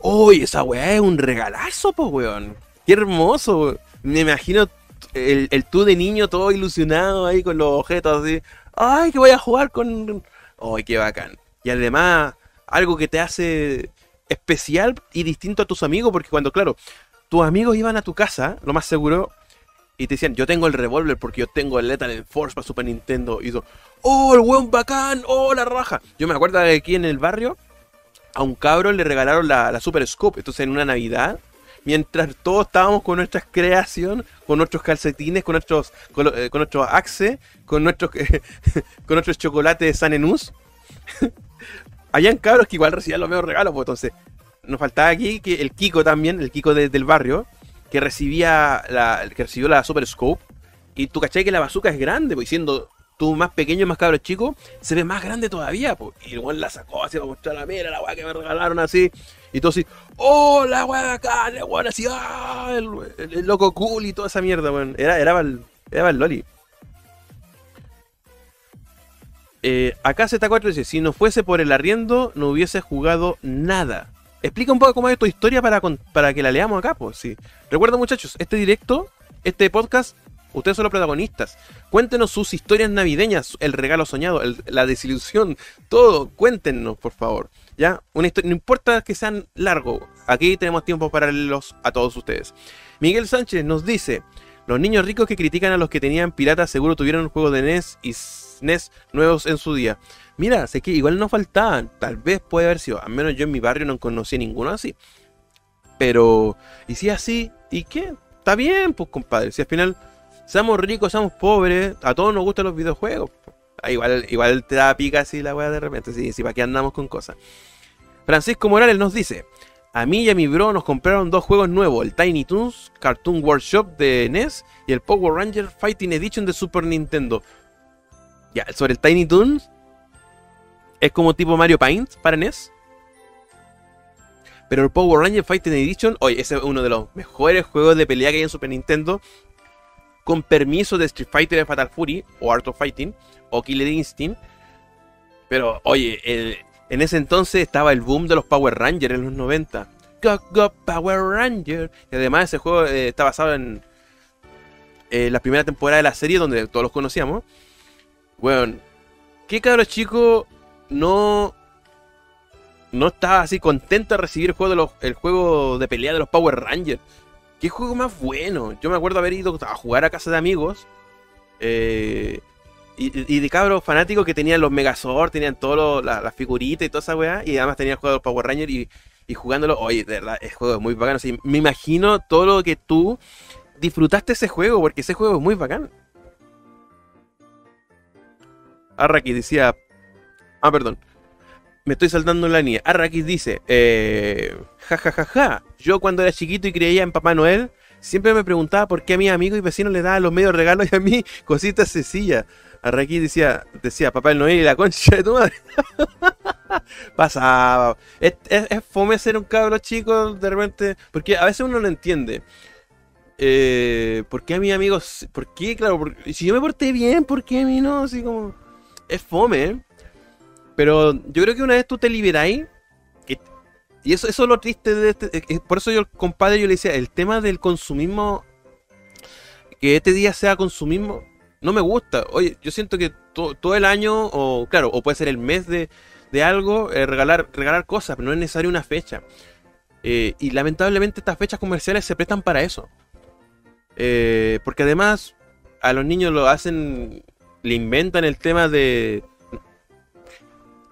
¡Uy, esa weá es un regalazo, po, weón! ¡Qué hermoso! Me imagino el, el tú de niño todo ilusionado ahí con los objetos así. ¡Ay, que voy a jugar con... ¡Ay, qué bacán! Y además, algo que te hace especial y distinto a tus amigos, porque cuando, claro, tus amigos iban a tu casa, lo más seguro, y te decían, yo tengo el revólver porque yo tengo el Lethal Force para Super Nintendo. Y yo, ¡oh, el weón bacán! ¡oh, la raja! Yo me acuerdo de aquí en el barrio, a un cabro le regalaron la, la Super Scope. Entonces, en una Navidad, mientras todos estábamos con nuestras creaciones, con nuestros calcetines, con nuestros, con, eh, nuestros axe, con nuestros, con nuestros chocolates Sanenús. Habían cabros que igual recibían los mismos regalos, pues entonces nos faltaba aquí que el Kiko también, el Kiko del barrio, que recibía la, que recibió la Super Scope. Y tú cachai que la bazooka es grande, pues siendo tú más pequeño, más cabro chico, se ve más grande todavía, pues. Y igual la sacó así para mostrar la mira, la weá que me regalaron así. Y todo así, ¡oh, la weá acá! El weón así, ¡ah! El, loco cool y toda esa mierda, weón. Era, era, el, era el Loli. Eh, acá Z4 dice, si no fuese por el arriendo, no hubiese jugado nada. Explica un poco cómo es tu historia para, para que la leamos acá, pues sí. Recuerda muchachos, este directo, este podcast, ustedes son los protagonistas. Cuéntenos sus historias navideñas, el regalo soñado, la desilusión, todo. Cuéntenos, por favor. ¿Ya? Una no importa que sean largos, aquí tenemos tiempo para leerlos a todos ustedes. Miguel Sánchez nos dice, los niños ricos que critican a los que tenían piratas seguro tuvieron un juego de NES y SNES nuevos en su día. Mira, sé que igual nos faltaban, tal vez puede haber sido, al menos yo en mi barrio no conocí ninguno así. Pero, ¿y si así? ¿Y qué? Está bien, pues compadre, si al final seamos ricos, seamos pobres, a todos nos gustan los videojuegos. Ah, igual, igual te da pica así la weá de repente, sí, para qué andamos con cosas. Francisco Morales nos dice, a mí y a mi bro nos compraron dos juegos nuevos, el Tiny Toons Cartoon Workshop de NES y el Power Ranger Fighting Edition de Super Nintendo. Ya, sobre el Tiny Toons, es como tipo Mario Paint para NES. Pero el Power Ranger Fighting Edition, oye, ese es uno de los mejores juegos de pelea que hay en Super Nintendo. Con permiso de Street Fighter de Fatal Fury, o Art of Fighting, o Killer Instinct. Pero, oye, en ese entonces estaba el boom de los Power Rangers en los 90. Go, go, Power Ranger. Y además ese juego eh, está basado en eh, la primera temporada de la serie donde todos los conocíamos. Bueno, ¿qué cabro chico no no estaba así contento de recibir el juego de pelea de los Power Rangers? ¿Qué juego más bueno? Yo me acuerdo haber ido a jugar a casa de amigos. eh, y, de cabros fanáticos que tenían los Megazord, tenían todas las figuritas y toda esa weá. Y además tenían el juego Power Rangers y, jugándolo. Oye, de verdad, el juego es muy bacán. me imagino todo lo que tú disfrutaste ese juego, porque ese juego es muy bacán. Arraki decía. Ah, perdón. Me estoy saltando en la línea. Arrakis dice, eh, ja, ja, ja, ja. Yo cuando era chiquito y creía en Papá Noel, siempre me preguntaba por qué a mis amigos y vecinos le daban los medios regalos y a mí cositas sencillas. Arrakis decía, decía, Papá Noel y la concha de tu madre. Pasaba. Es, fome ser un cabro chico de repente, porque a veces uno no entiende. Eh, ¿Por qué a mis amigos? ¿Por qué? Claro, por- si yo me porté bien, ¿por qué a mí no? Así como... Es fome, ¿eh? Pero yo creo que una vez tú te liberáis, y eso, es lo triste de este, por eso yo, compadre, yo le decía, el tema del consumismo, que este día sea consumismo, no me gusta. Oye, yo siento que to- todo el año, o claro, o puede ser el mes de, de algo, eh, regalar, regalar cosas, pero no es necesario una fecha. Eh, y lamentablemente estas fechas comerciales se prestan para eso. Eh, porque además a los niños lo hacen, le inventan el tema de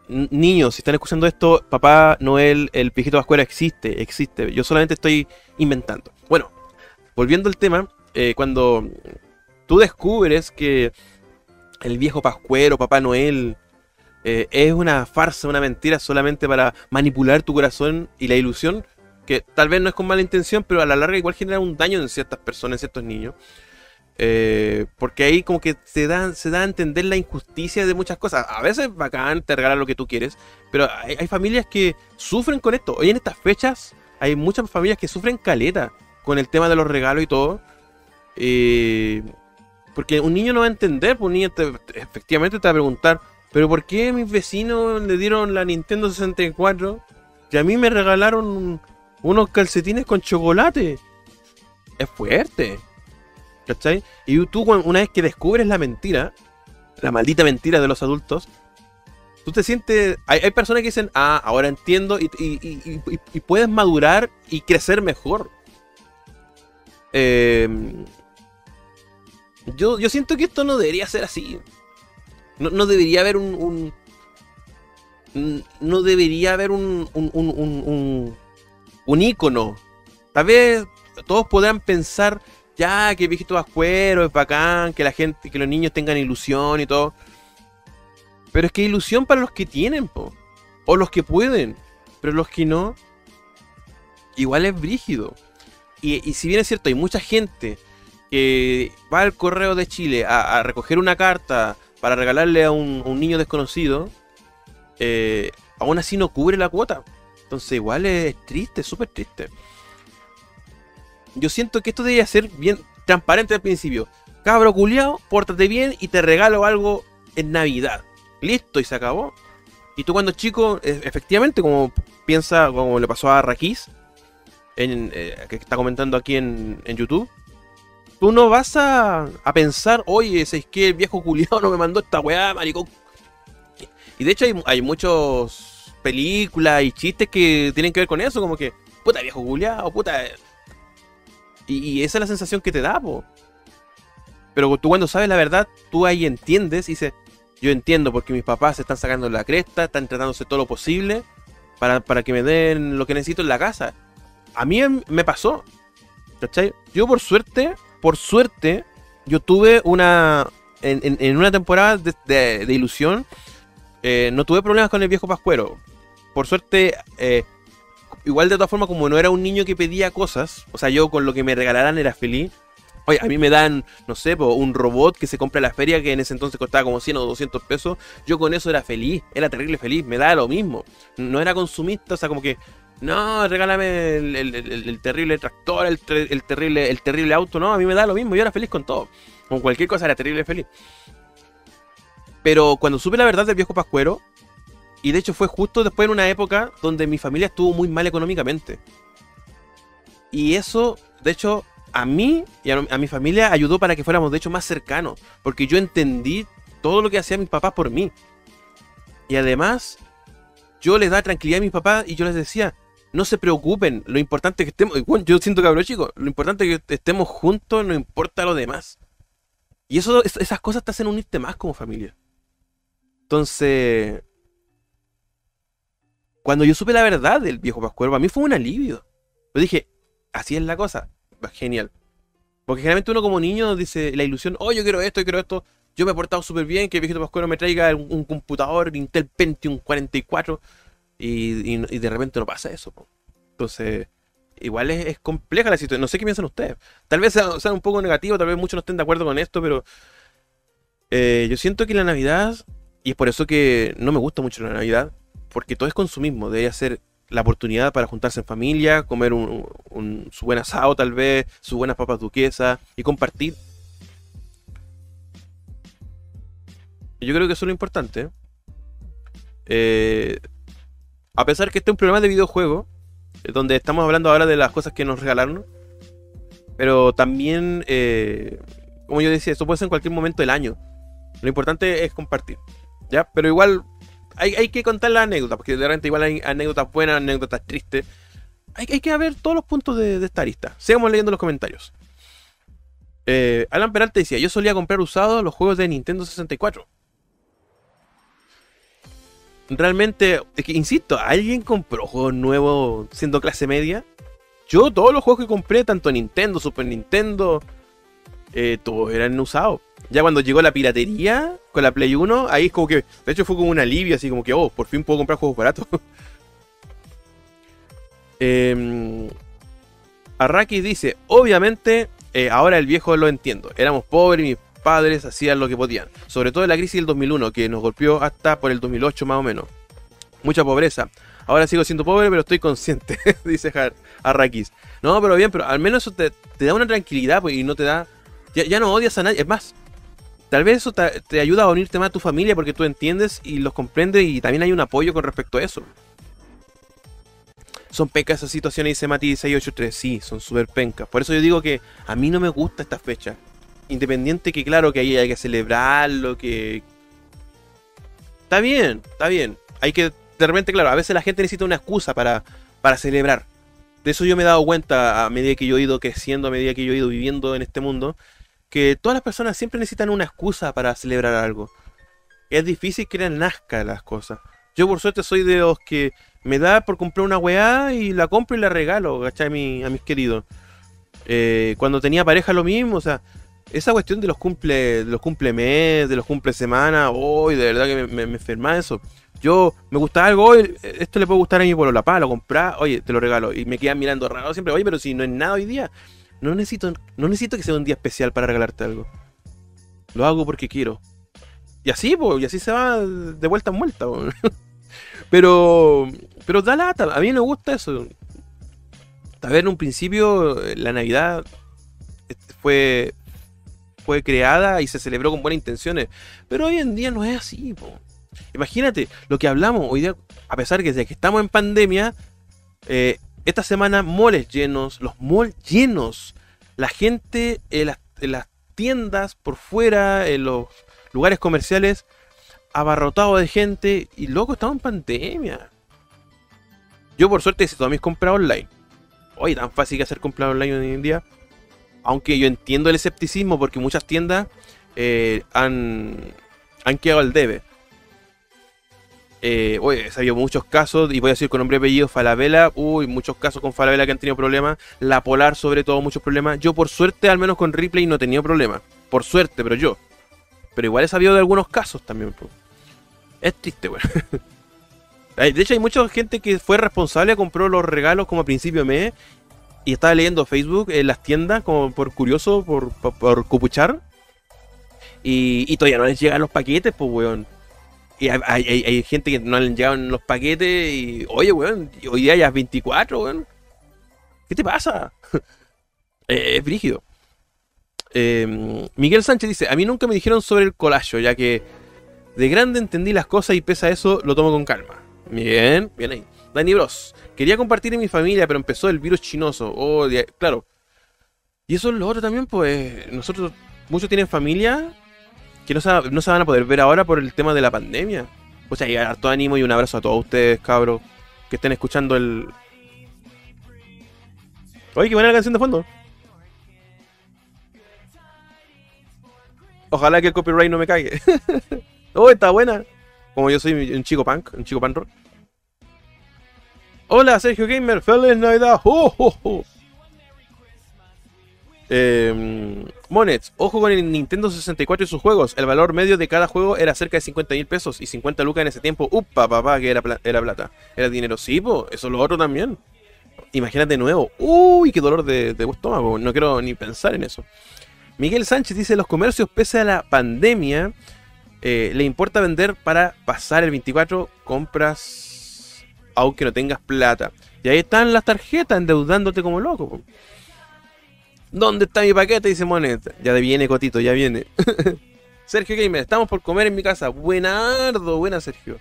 niños, si están escuchando esto, Papá Noel, el viejito Pascuera existe, existe. Yo solamente estoy inventando. Bueno, volviendo al tema, eh, cuando tú descubres que el viejo Pascuero, Papá Noel, eh, es una farsa, una mentira solamente para manipular tu corazón y la ilusión, que tal vez no es con mala intención, pero a la larga igual genera un daño en ciertas personas, en ciertos niños. Eh, porque ahí como que se da, se da a entender la injusticia de muchas cosas. A veces bacán, te regalan lo que tú quieres, pero hay, familias que sufren con esto. Hoy en estas fechas hay muchas familias que sufren caleta con el tema de los regalos y todo. Eh, porque un niño no va a entender, pues un niño te- te- efectivamente te va a preguntar, pero ¿por qué mis vecinos le dieron la Nintendo 64 y a mí me regalaron un- unos calcetines con chocolate? Es fuerte. ¿Cachai? Y tú una vez que descubres la mentira, la maldita mentira de los adultos, tú te sientes... Hay, hay personas que dicen, ah, ahora entiendo y, puedes madurar y crecer mejor. Eh, yo, yo siento que esto no debería ser así. No, no debería haber un, No debería haber un, un, un, un ícono. Tal vez todos podrán pensar, ya, que viejito Pascuero es bacán, que la gente, que los niños tengan ilusión y todo. Pero es que ilusión para los que tienen, po. O los que pueden. Pero los que no, igual es brígido. Y, y si bien es cierto, hay mucha gente que va al correo de Chile a, recoger una carta para regalarle a un, a un niño desconocido, eh, aún así no cubre la cuota. Entonces igual es triste, súper triste. Yo siento que esto debería ser bien transparente al principio. Cabro culiao, pórtate bien y te regalo algo en Navidad. Listo, y se acabó. Y tú cuando chico, e- efectivamente, como piensa, como le pasó a Raquís, en, eh, que está comentando aquí en, en YouTube, tú no vas a, a pensar, oye, es que el viejo culiado no me mandó esta weá, maricón. Y de hecho hay, hay muchos películas y chistes que tienen que ver con eso, como que, puta viejo culiado, puta... Y, esa es la sensación que te da, po. Pero tú cuando sabes la verdad, tú ahí entiendes y dices, yo entiendo porque mis papás se están sacando la cresta, están tratándose todo lo posible para, para que me den lo que necesito en la casa. A mí em- me pasó. ¿Cachai? Yo por suerte, por suerte, yo tuve una... En, en- una temporada de, de- de ilusión, eh, no tuve problemas con el viejo Pascuero. Por suerte, eh, igual de todas formas, como no era un niño que pedía cosas, o sea, yo con lo que me regalaran era feliz. Oye, a mí me dan, no sé, un robot que se compra en la feria que en ese entonces costaba como 100 o 200 pesos. Yo con eso era feliz, era terrible feliz, me daba lo mismo. No era consumista, o sea, como que, no, regálame el, el- terrible tractor, el terrible, el terrible auto. No, a mí me da lo mismo, yo era feliz con todo. Con cualquier cosa era terrible feliz. Pero cuando supe la verdad del viejo Pascuero, y de hecho fue justo después en una época donde mi familia estuvo muy mal económicamente. Y eso, de hecho, a mí y a, mi familia ayudó para que fuéramos, de hecho, más cercanos. Porque yo entendí todo lo que hacían mis papás por mí. Y además, yo les daba tranquilidad a mis papás y yo les decía, no se preocupen, lo importante que estemos, yo siento cabrón chico, lo importante es que estemos juntos, no importa lo demás. Y eso, es- esas cosas te hacen unirte más como familia. Entonces, cuando yo supe la verdad del viejo Pascuero, para mí fue un alivio. Yo dije, así es la cosa. Va, Genial. Porque generalmente uno como niño dice la ilusión, oh, yo quiero esto, yo quiero esto. Yo me he portado súper bien, que el viejito Pascuero me traiga un, un computador Intel Pentium 44 y, y- y de repente no pasa eso. po. Entonces, igual es, compleja la situación. No sé qué piensan ustedes. Tal vez sea un poco negativo, tal vez muchos no estén de acuerdo con esto, pero eh, yo siento que la Navidad, y es por eso que no me gusta mucho la Navidad, porque todo es consumismo. Debería ser la oportunidad para juntarse en familia, comer un, su buen asado tal vez, sus buenas papas duquesas y compartir. Yo creo que eso es lo importante. Eh, a pesar que este es un programa de videojuego, eh, donde estamos hablando ahora de las cosas que nos regalaron, pero también, eh, como yo decía, esto puede ser en cualquier momento del año. Lo importante es compartir, ¿ya? Pero igual hay, que contar las anécdotas, porque de repente igual hay anécdotas buenas, anécdotas tristes. Hay, que ver todos los puntos de, de esta lista. Sigamos leyendo los comentarios. Eh, Alan Peralta decía, yo solía comprar usados los juegos de Nintendo 64. Realmente, es que, insisto, ¿alguien compró juegos nuevos siendo clase media? Yo todos los juegos que compré, tanto Nintendo, Super Nintendo, eh, todos eran usados. Ya cuando llegó la piratería con la Play 1, ahí es como que, de hecho fue como un alivio, así como que, oh, por fin puedo comprar juegos baratos. eh, Arrakis dice, obviamente, eh, ahora el viejo lo entiendo. Éramos pobres, mis padres hacían lo que podían. Sobre todo en la crisis del 2001, que nos golpeó hasta por el 2008 más o menos. Mucha pobreza. Ahora sigo siendo pobre, pero estoy consciente, dice Arrakis. No, pero bien, pero al menos eso te, te da una tranquilidad pues, y no te da... Ya, ya no odias a nadie. Es más, tal vez eso te, ayuda a unirte más a tu familia porque tú entiendes y los comprendes y también hay un apoyo con respecto a eso. Son pecas esas situaciones, dice Mati 683. Sí, son súper pencas. Por eso yo digo que a mí no me gusta esta fecha. Independiente que claro que ahí hay que celebrarlo, que... Está bien, está bien. Hay que, de repente, claro, a veces la gente necesita una excusa para, para celebrar. De eso yo me he dado cuenta a medida que yo he ido creciendo, a medida que yo he ido viviendo en este mundo, que todas las personas siempre necesitan una excusa para celebrar algo. Es difícil que les nazca las cosas. Yo por suerte soy de los que me da por comprar una weá y la compro y la regalo, ¿cachai? A, mi- a mis queridos. Eh, cuando tenía pareja lo mismo, o sea, esa cuestión de los cumple, de los cumple mes, de los cumple semana, hoy de verdad que me, me, enferma eso. Yo me gusta algo hoy, esto le puede gustar a mi la pa, lo compras, oye, te lo regalo. Y me quedan mirando raro siempre, oye, pero si no es nada hoy día, no necesito, no necesito que sea un día especial para regalarte algo. Lo hago porque quiero. Y así, pues, y así se va de vuelta en vuelta. po. pero, pero da lata, a mí me gusta eso. A ver, en un principio, eh, la Navidad este, fue, fue creada y se celebró con buenas intenciones. Pero hoy en día no es así, po. Imagínate lo que hablamos hoy día, a pesar que que estamos en pandemia, eh, esta semana moles llenos, los malls llenos, la gente en las, en las tiendas por fuera, en los lugares comerciales, abarrotado de gente y loco, estamos en pandemia. Yo por suerte hice todas mis compras online. Oye, tan fácil que hacer compras online hoy en día. Aunque yo entiendo el escepticismo porque muchas tiendas eh, han, han quedado al debe. Eh, oye, he sabido muchos casos, y voy a decir con nombre y apellido, Falabella, uy, muchos casos con Falabella que han tenido problemas, la Polar sobre todo, muchos problemas. Yo por suerte, al menos con Ripley, no he tenido problemas. Por suerte, pero yo. Pero igual he sabido de algunos casos también. Es triste, weón. De hecho, hay mucha gente que fue responsable, compró los regalos como a principio de mes y estaba leyendo Facebook en las tiendas, como por curioso, por, por, por cupuchar. Y, y todavía no les llegan los paquetes, pues, weón. Y hay, hay- hay- gente que no le llegan los paquetes y, oye, weón, hoy día ya es 24, weón. ¿Qué te pasa? Eh, es brígido. Eh, Miguel Sánchez dice, a mí nunca me dijeron sobre el colacho, ya que de grande entendí las cosas y pese a eso lo tomo con calma. Bien, bien ahí. Dani Bros. Quería compartir en mi familia, pero empezó el virus chinoso. Oh, claro. Y eso es lo otro también, pues. Nosotros, muchos tienen familia que no se, no se van a poder ver ahora por el tema de la pandemia. O sea, y harto ánimo y un abrazo a todos ustedes, cabros, que estén escuchando el. Oye, qué buena la canción de fondo. Ojalá que el copyright no me caiga. oh, está buena. Como yo soy un chico punk, un chico punk rock. Hola, Sergio Gamer, feliz Navidad. ¡Oh, oh, oh! Eh, Monets, ojo con el Nintendo 64 y sus juegos. El valor medio de cada juego era cerca de 50 mil pesos y 50 lucas en ese tiempo. Upa, papá, que era, era plata. Era dinero. Sí, po, eso es lo otro también. Imagínate de nuevo. Uy, qué dolor de, de estómago. No quiero ni pensar en eso. Miguel Sánchez dice: Los comercios, pese a la pandemia, eh, le importa vender para pasar el 24. Compras aunque no tengas plata. Y ahí están las tarjetas endeudándote como loco. ¿Dónde está mi paquete? Dice Monet. Ya viene, Cotito, ya viene. Sergio Gamer, estamos por comer en mi casa. Buenardo, buena Sergio.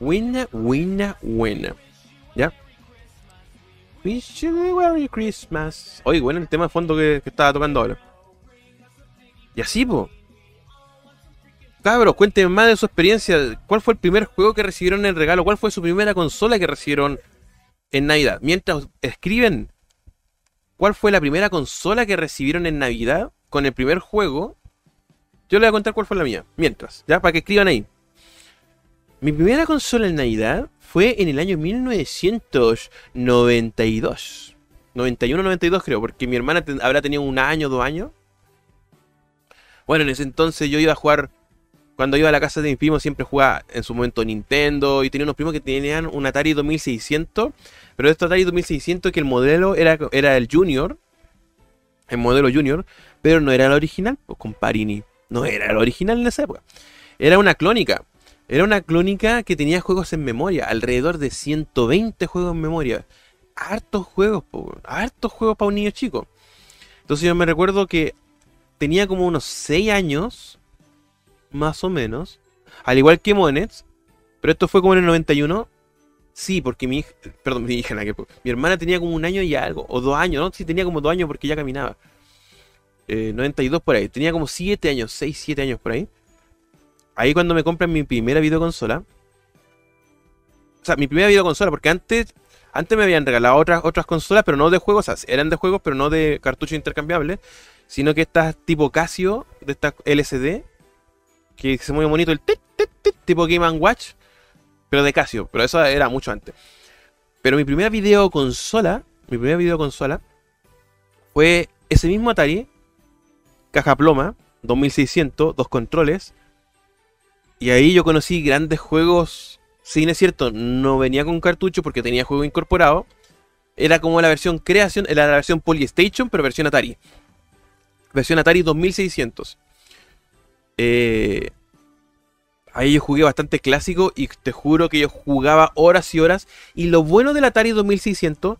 Buena, buena, buena. ¿Ya? Wish you Merry Christmas. Oye, bueno el tema de fondo que, que estaba tocando ahora. Y así, po. Cabros, cuéntenme más de su experiencia. ¿Cuál fue el primer juego que recibieron en regalo? ¿Cuál fue su primera consola que recibieron en Navidad? Mientras escriben cuál fue la primera consola que recibieron en Navidad con el primer juego, yo les voy a contar cuál fue la mía. Mientras, ya, para que escriban ahí. Mi primera consola en Navidad fue en el año 1992. 91-92 creo, porque mi hermana habrá tenido un año, dos años. Bueno, en ese entonces yo iba a jugar, cuando iba a la casa de mis primos siempre jugaba en su momento Nintendo y tenía unos primos que tenían un Atari 2600, pero este Atari 2600 que el modelo era, era el Junior, el modelo Junior, pero no era el original, pues Comparini, no era el original en esa época. Era una clónica. Era una clónica que tenía juegos en memoria, alrededor de 120 juegos en memoria. Hartos juegos, po, hartos juegos para un niño chico. Entonces yo me recuerdo que tenía como unos 6 años, más o menos, al igual que Monets, pero esto fue como en el 91. Sí, porque mi hija, perdón, mi hija, mi hermana tenía como un año y algo, o dos años, ¿no? Sí, tenía como dos años porque ya caminaba. Eh, 92 por ahí, tenía como 7 años, 6, 7 años por ahí. Ahí cuando me compran mi primera videoconsola. O sea, mi primera videoconsola, porque antes, antes me habían regalado otras, otras consolas, pero no de juegos, o sea, eran de juegos, pero no de cartuchos intercambiables, sino que estas tipo Casio, de estas LCD, que se mueve bonito el tit, tit, tit, tipo Game Watch, pero de Casio, pero eso era mucho antes. Pero mi primera videoconsola, mi primera videoconsola, fue ese mismo Atari, caja ploma, 2600, dos controles, y ahí yo conocí grandes juegos. Sí, es cierto, no venía con cartucho porque tenía juego incorporado. Era como la versión creación, era la versión Polystation, pero versión Atari. Versión Atari 2600. Eh, ahí yo jugué bastante clásico y te juro que yo jugaba horas y horas. Y lo bueno del Atari 2600,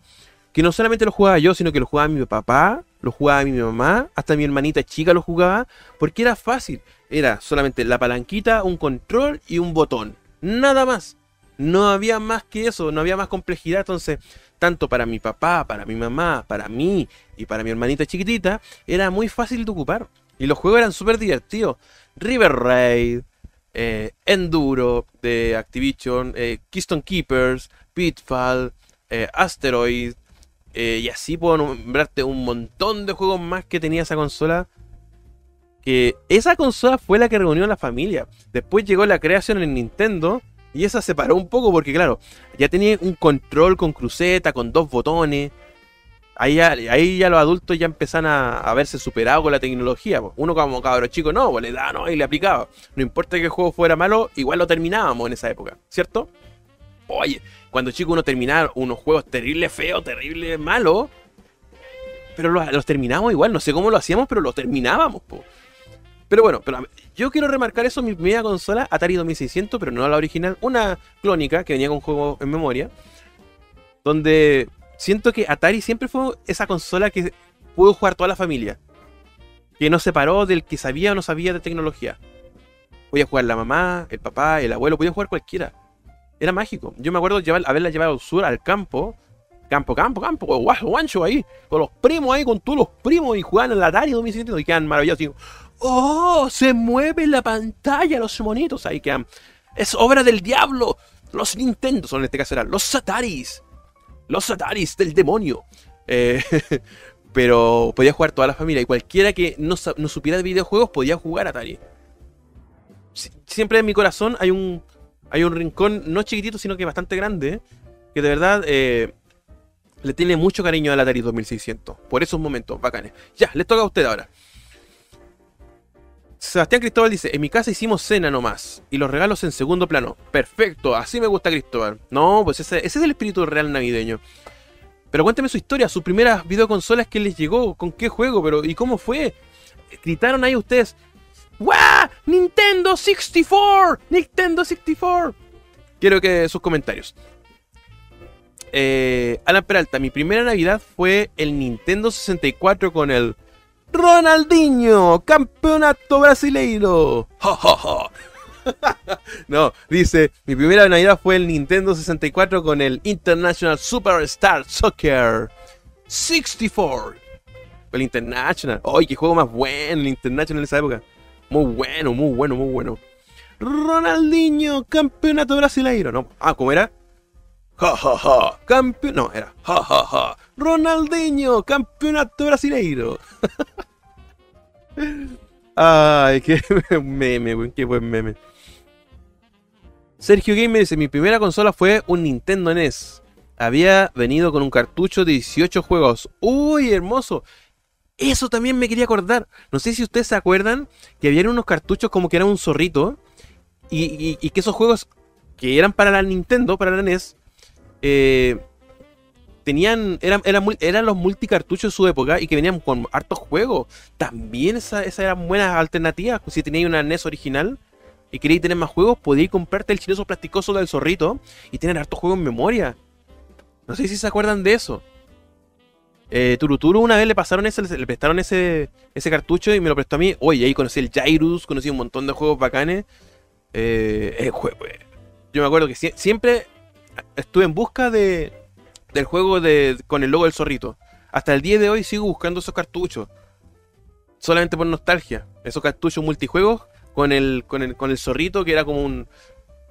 que no solamente lo jugaba yo, sino que lo jugaba mi papá, lo jugaba mi mamá, hasta mi hermanita chica lo jugaba, porque era fácil. era solamente la palanquita, un control y un botón. Nada más. No había más que eso, no había más complejidad. Entonces, tanto para mi papá, para mi mamá, para mí y para mi hermanita chiquitita, era muy fácil de ocupar. Y los juegos eran súper divertidos. River Raid, eh, Enduro de Activision, eh, Keystone Keepers, Pitfall, eh, Asteroid, eh, y así puedo nombrarte un montón de juegos más que tenía esa consola. Que esa consola fue la que reunió a la familia. Después llegó la creación en Nintendo. Y esa se paró un poco porque, claro, ya tenía un control con cruceta, con dos botones. Ahí ya, ahí ya los adultos ya empezaron a, verse superados con la tecnología. Uno como cabrón chico no, pues le da, no, y le aplicaba. No importa que el juego fuera malo, igual lo terminábamos en esa época, ¿cierto? Oye, cuando chico uno terminaba unos juegos terrible feos, terrible malos, pero los, terminábamos igual, no sé cómo lo hacíamos, pero los terminábamos, Pero bueno, pero yo quiero remarcar eso, mi primera consola, Atari 2600, pero no la original, una clónica que venía con juegos en memoria, donde siento que Atari siempre fue esa consola que pudo jugar toda la familia, que no separó del que sabía o no sabía de tecnología. Podía jugar la mamá, el papá, el abuelo, podía jugar cualquiera. Era mágico. Yo me acuerdo llevar, haberla llevado al sur, al campo. Campo, campo, campo, guancho ahí, con los primos ahí, con todos los primos y jugaban en la Atari 2600 y quedan maravillosos. ¡Oh! Se mueve la pantalla, los monitos ahí quedan. Es obra del diablo. Los Nintendo son en este caso eran los Ataris. Los Ataris del demonio. Eh, pero podía jugar toda la familia y cualquiera que no, no supiera de videojuegos podía jugar Atari. Siempre en mi corazón hay un, hay un rincón no chiquitito, sino que bastante grande, que de verdad eh, le tiene mucho cariño al Atari 2600. Por esos momentos bacanes. Ya, les toca a usted ahora. Sebastián Cristóbal dice, en mi casa hicimos cena nomás y los regalos en segundo plano. Perfecto, así me gusta Cristóbal. No, pues ese, es el espíritu real navideño. Pero cuénteme su historia, sus primeras videoconsolas que les llegó, con qué juego, pero ¿y cómo fue? Gritaron ahí ustedes, ¡Wah! ¡Nintendo 64! ¡Nintendo 64! Quiero que sus comentarios. Eh, Alan Peralta, mi primera Navidad fue el Nintendo 64 con el Ronaldinho, campeonato brasileiro. no, dice, mi primera Navidad fue el Nintendo 64 con el International Superstar Soccer 64. El International. ¡Ay, qué juego más bueno el International en esa época! Muy bueno, muy bueno, muy bueno. Ronaldinho, campeonato brasileiro. No, ah, ¿cómo era? Ja, ja, ja. Campeón. No, era. Ja, ja, ja. Ronaldinho, campeonato brasileiro. Ay, qué meme, Qué buen meme. Sergio Gamer dice: Mi primera consola fue un Nintendo NES. Había venido con un cartucho de 18 juegos. ¡Uy, hermoso! Eso también me quería acordar. No sé si ustedes se acuerdan que había unos cartuchos como que era un zorrito. Y, que esos juegos que eran para la Nintendo, para la NES, eh, tenían. Eran, eran, los multicartuchos de su época y que venían con hartos juegos. También esas eran buenas alternativas. Si teníais una NES original y queréis tener más juegos, podíais comprarte el chiloso plasticoso del zorrito y tener hartos juegos en memoria. No sé si se acuerdan de eso. Eh, Turuturu una vez le pasaron ese, le prestaron ese, ese cartucho y me lo prestó a mí. Oye, ahí conocí el Jairus, conocí un montón de juegos bacanes. Eh, eh, yo me acuerdo que siempre estuve en busca de, del juego de, con el logo del zorrito. Hasta el día de hoy sigo buscando esos cartuchos. Solamente por nostalgia. Esos cartuchos multijuegos con el, con el, con el zorrito que era como un,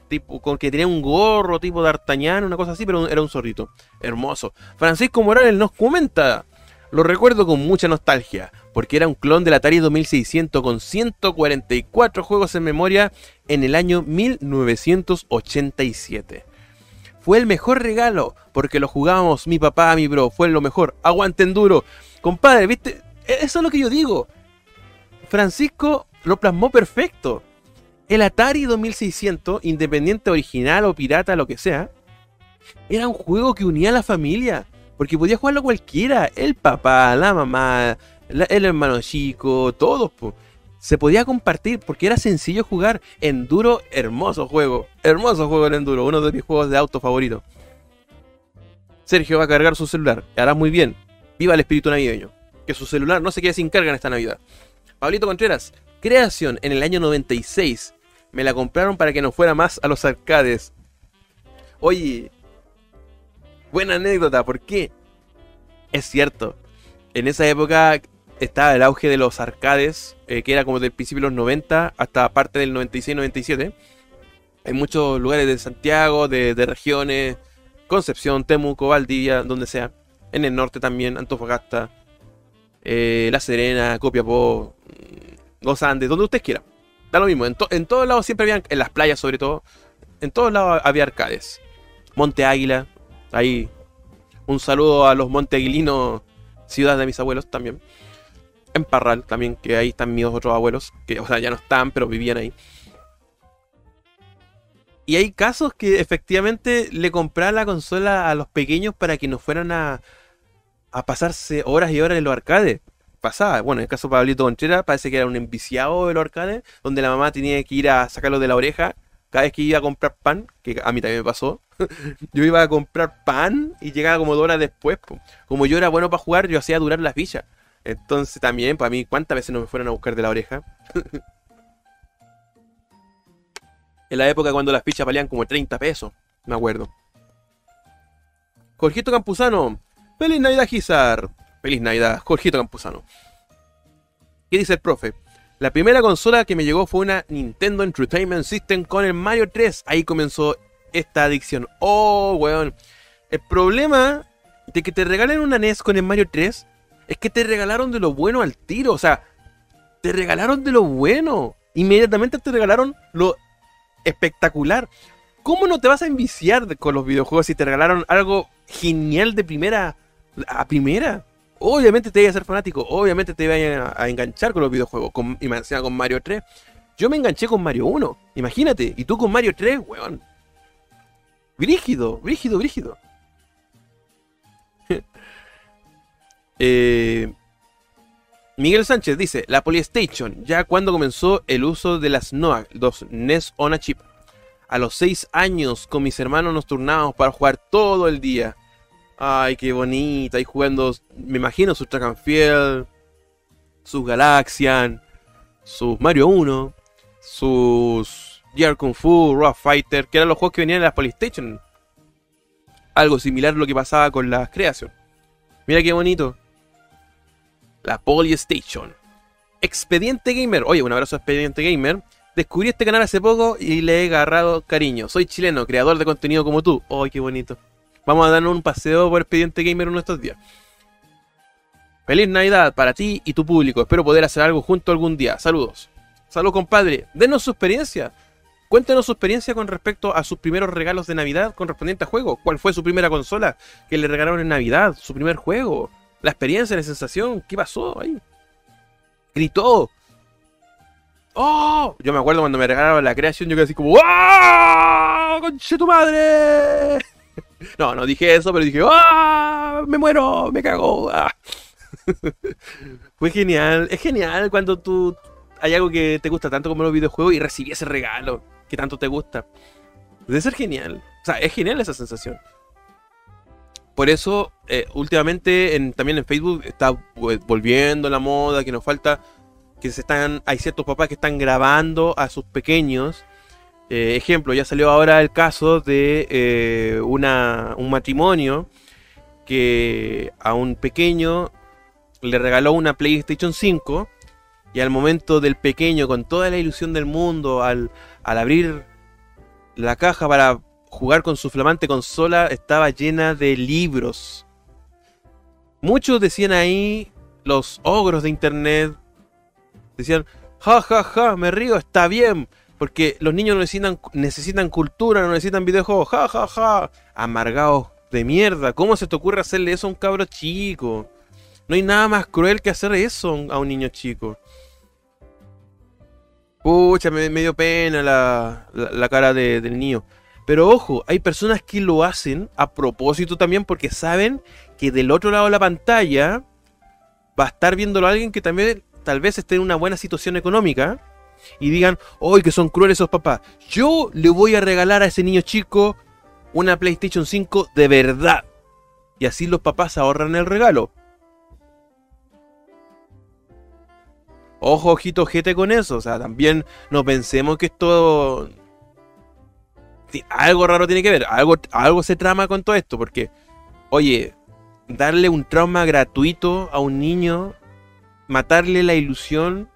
tipo, con que tenía un gorro tipo de Artañán, una cosa así, pero era un zorrito. Hermoso. Francisco Morales nos comenta. Lo recuerdo con mucha nostalgia, porque era un clon del Atari 2600 con 144 juegos en memoria en el año 1987. Fue el mejor regalo, porque lo jugábamos mi papá, mi bro, fue lo mejor. Aguanten duro. Compadre, ¿viste? E-, eso es lo que yo digo. Francisco lo plasmó perfecto. El Atari 2600, independiente original o pirata, lo que sea, era un juego que unía a la familia. Porque podía jugarlo cualquiera. El papá, la mamá, el hermano chico, todos. Se podía compartir porque era sencillo jugar. Enduro, hermoso juego. Hermoso juego el Enduro. Uno de mis juegos de auto favoritos. Sergio va a cargar su celular. Hará muy bien. Viva el espíritu navideño. Que su celular no se quede sin carga en esta Navidad. Pablito Contreras, Creación en el año 96. Me la compraron para que no fuera más a los arcades. Oye, buena anécdota, ¿por qué? Es cierto, en esa época estaba el auge de los arcades, eh, que era como del principio de los 90 hasta parte del 96-97. Hay muchos lugares de Santiago, de, regiones, Concepción, Temuco, Valdivia, donde sea. En el norte también, Antofagasta, eh, La Serena, Copiapó, mm, Los Andes, donde usted quiera. Da lo mismo, en, en todos lados siempre había, en las playas sobre todo, en todos lados había arcades. Monte Águila, ahí. Un saludo a los monteaguilinos, ciudad de mis abuelos también en Parral también, que ahí están mis otros abuelos, que o sea, ya no están, pero vivían ahí. Y hay casos que efectivamente le compraban la consola a los pequeños para que no fueran a, a pasarse horas y horas en los arcades. Pasaba, bueno, en el caso de Pablito Conchera parece que era un enviciado de los arcades, donde la mamá tenía que ir a sacarlo de la oreja cada vez que iba a comprar pan, que a mí también me pasó. yo iba a comprar pan y llegaba como dos horas después. Como yo era bueno para jugar, yo hacía durar las villas. Entonces también, para mí, ¿cuántas veces no me fueron a buscar de la oreja? en la época cuando las fichas valían como 30 pesos, me acuerdo. Jorgito Campuzano. Feliz Navidad, Gizar. Feliz Navidad, Jorgito Campuzano. ¿Qué dice el profe? La primera consola que me llegó fue una Nintendo Entertainment System con el Mario 3. Ahí comenzó esta adicción. Oh, weón. El problema de que te regalen una NES con el Mario 3 es que te regalaron de lo bueno al tiro. O sea, te regalaron de lo bueno. Inmediatamente te regalaron lo espectacular. ¿Cómo no te vas a enviciar con los videojuegos si te regalaron algo genial de primera a primera? Obviamente te iba a ser fanático, obviamente te iba a, enganchar con los videojuegos. Con, con Mario 3. Yo me enganché con Mario 1, imagínate. Y tú con Mario 3, weón. Brígido, brígido, brígido. Eh, Miguel Sánchez dice, la Polystation, ya cuando comenzó el uso de las NOAA, los NES on a chip. A los 6 años con mis hermanos nos turnábamos para jugar todo el día. Ay, qué bonita, ahí jugando, me imagino sus Track and Field, sus Galaxian, sus Mario 1, sus Gear Kung Fu, Rough Fighter, que eran los juegos que venían en la Polystation. Algo similar a lo que pasaba con la creación. Mira qué bonito la Polystation. Expediente Gamer. Oye, un abrazo a Expediente Gamer. Descubrí este canal hace poco y le he agarrado cariño. Soy chileno, creador de contenido como tú. ¡Ay, qué bonito! Vamos a darnos un paseo por Expediente Gamer uno de estos días. Feliz Navidad para ti y tu público. Espero poder hacer algo junto algún día. Saludos. Salud, compadre. Denos su experiencia. Cuéntenos su experiencia con respecto a sus primeros regalos de Navidad correspondiente a juego. ¿Cuál fue su primera consola que le regalaron en Navidad? ¿Su primer juego? La experiencia, la sensación, ¿qué pasó ahí? Gritó. ¡Oh! Yo me acuerdo cuando me regalaron la creación, yo quedé así como ¡Ah! ¡Conche tu madre! No, no dije eso, pero dije ¡Ah! ¡Me muero! ¡Me cago! ¡Ah! Fue genial. Es genial cuando tú hay algo que te gusta tanto como los videojuegos y recibí ese regalo que tanto te gusta. Debe ser genial. O sea, es genial esa sensación. Por eso, eh, últimamente también en Facebook está volviendo la moda, que nos falta, que se están, hay ciertos papás que están grabando a sus pequeños. Eh, ejemplo, ya salió ahora el caso de eh, una, un matrimonio que a un pequeño le regaló una PlayStation 5 y al momento del pequeño, con toda la ilusión del mundo, al, al abrir la caja para jugar con su flamante consola estaba llena de libros. Muchos decían ahí, los ogros de internet, decían, ja, ja, ja, me río, está bien, porque los niños necesitan, necesitan cultura, no necesitan videojuegos, ja, ja, ja, amargados de mierda, ¿cómo se te ocurre hacerle eso a un cabro chico? No hay nada más cruel que hacer eso a un niño chico. Pucha, me, dio pena la, cara del niño. Pero ojo, hay personas que lo hacen a propósito también porque saben que del otro lado de la pantalla va a estar viéndolo alguien que también tal vez esté en una buena situación económica y digan, ¡ay, que son crueles esos papás! Yo le voy a regalar a ese niño chico una PlayStation 5 de verdad. Y así los papás ahorran el regalo. Ojo, ojito, jete con eso. O sea, también no pensemos que esto. Algo raro tiene que ver. Algo, algo se trama con todo esto. Porque, oye, darle un trauma gratuito a un niño, matarle la ilusión,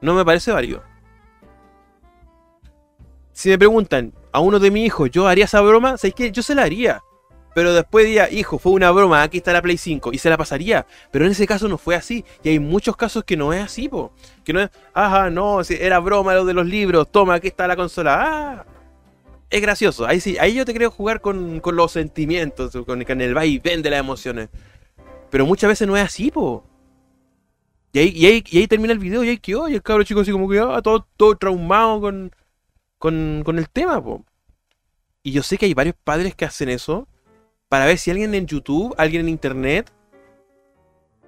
no me parece válido. Si me preguntan a uno de mis hijos, ¿yo haría esa broma? ¿Sabes qué? Yo se la haría. Pero después diría, hijo, fue una broma, aquí está la Play 5, y se la pasaría. Pero en ese caso no fue así. Y hay muchos casos que no es así, po. Que no es, ajá, no, era broma lo de los libros, toma, aquí está la consola. Ah, es gracioso. Ahí sí, ahí yo te creo jugar con, los sentimientos, con, con el vaivén de las emociones. Pero muchas veces no es así, po. Y ahí, y ahí, y ahí termina el video y ahí quedó. Y el cabro chico así como que, ah, todo, todo traumado con, con, con el tema, po. Y yo sé que hay varios padres que hacen eso para ver si alguien en YouTube, alguien en internet,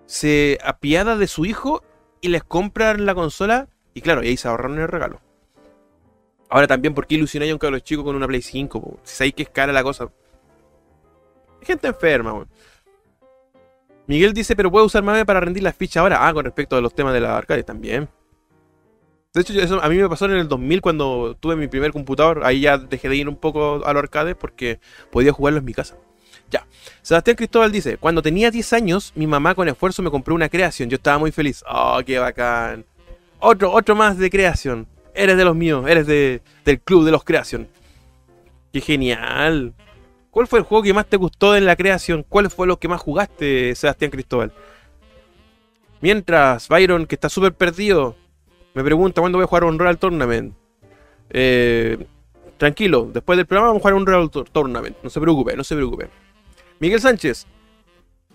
se apiada de su hijo y les compran la consola. Y claro, y ahí se ahorraron el regalo. Ahora también, ¿por qué ilusionáis a un cabrón chico con una Play 5? Si sabéis que es cara la cosa. Gente enferma, weón. Miguel dice, pero puedo usar Mame para rendir las fichas ahora. Ah, con respecto a los temas de la arcade también. De hecho, a mí me pasó en el 2000 cuando tuve mi primer computador. Ahí ya dejé de ir un poco a los arcades porque podía jugarlo en mi casa. Ya. Sebastián Cristóbal dice, cuando tenía 10 años, mi mamá con esfuerzo me compró una creación. Yo estaba muy feliz. Oh, qué bacán. Otro, otro más de creación. Eres de los míos, eres de, del club de los creación. Qué genial. ¿Cuál fue el juego que más te gustó en la creación? ¿Cuál fue lo que más jugaste, Sebastián Cristóbal? Mientras, Byron, que está súper perdido, me pregunta cuándo voy a jugar un Real Tournament. Eh, tranquilo, después del programa vamos a jugar un Real Tournament. No se preocupe, no se preocupe. Miguel Sánchez,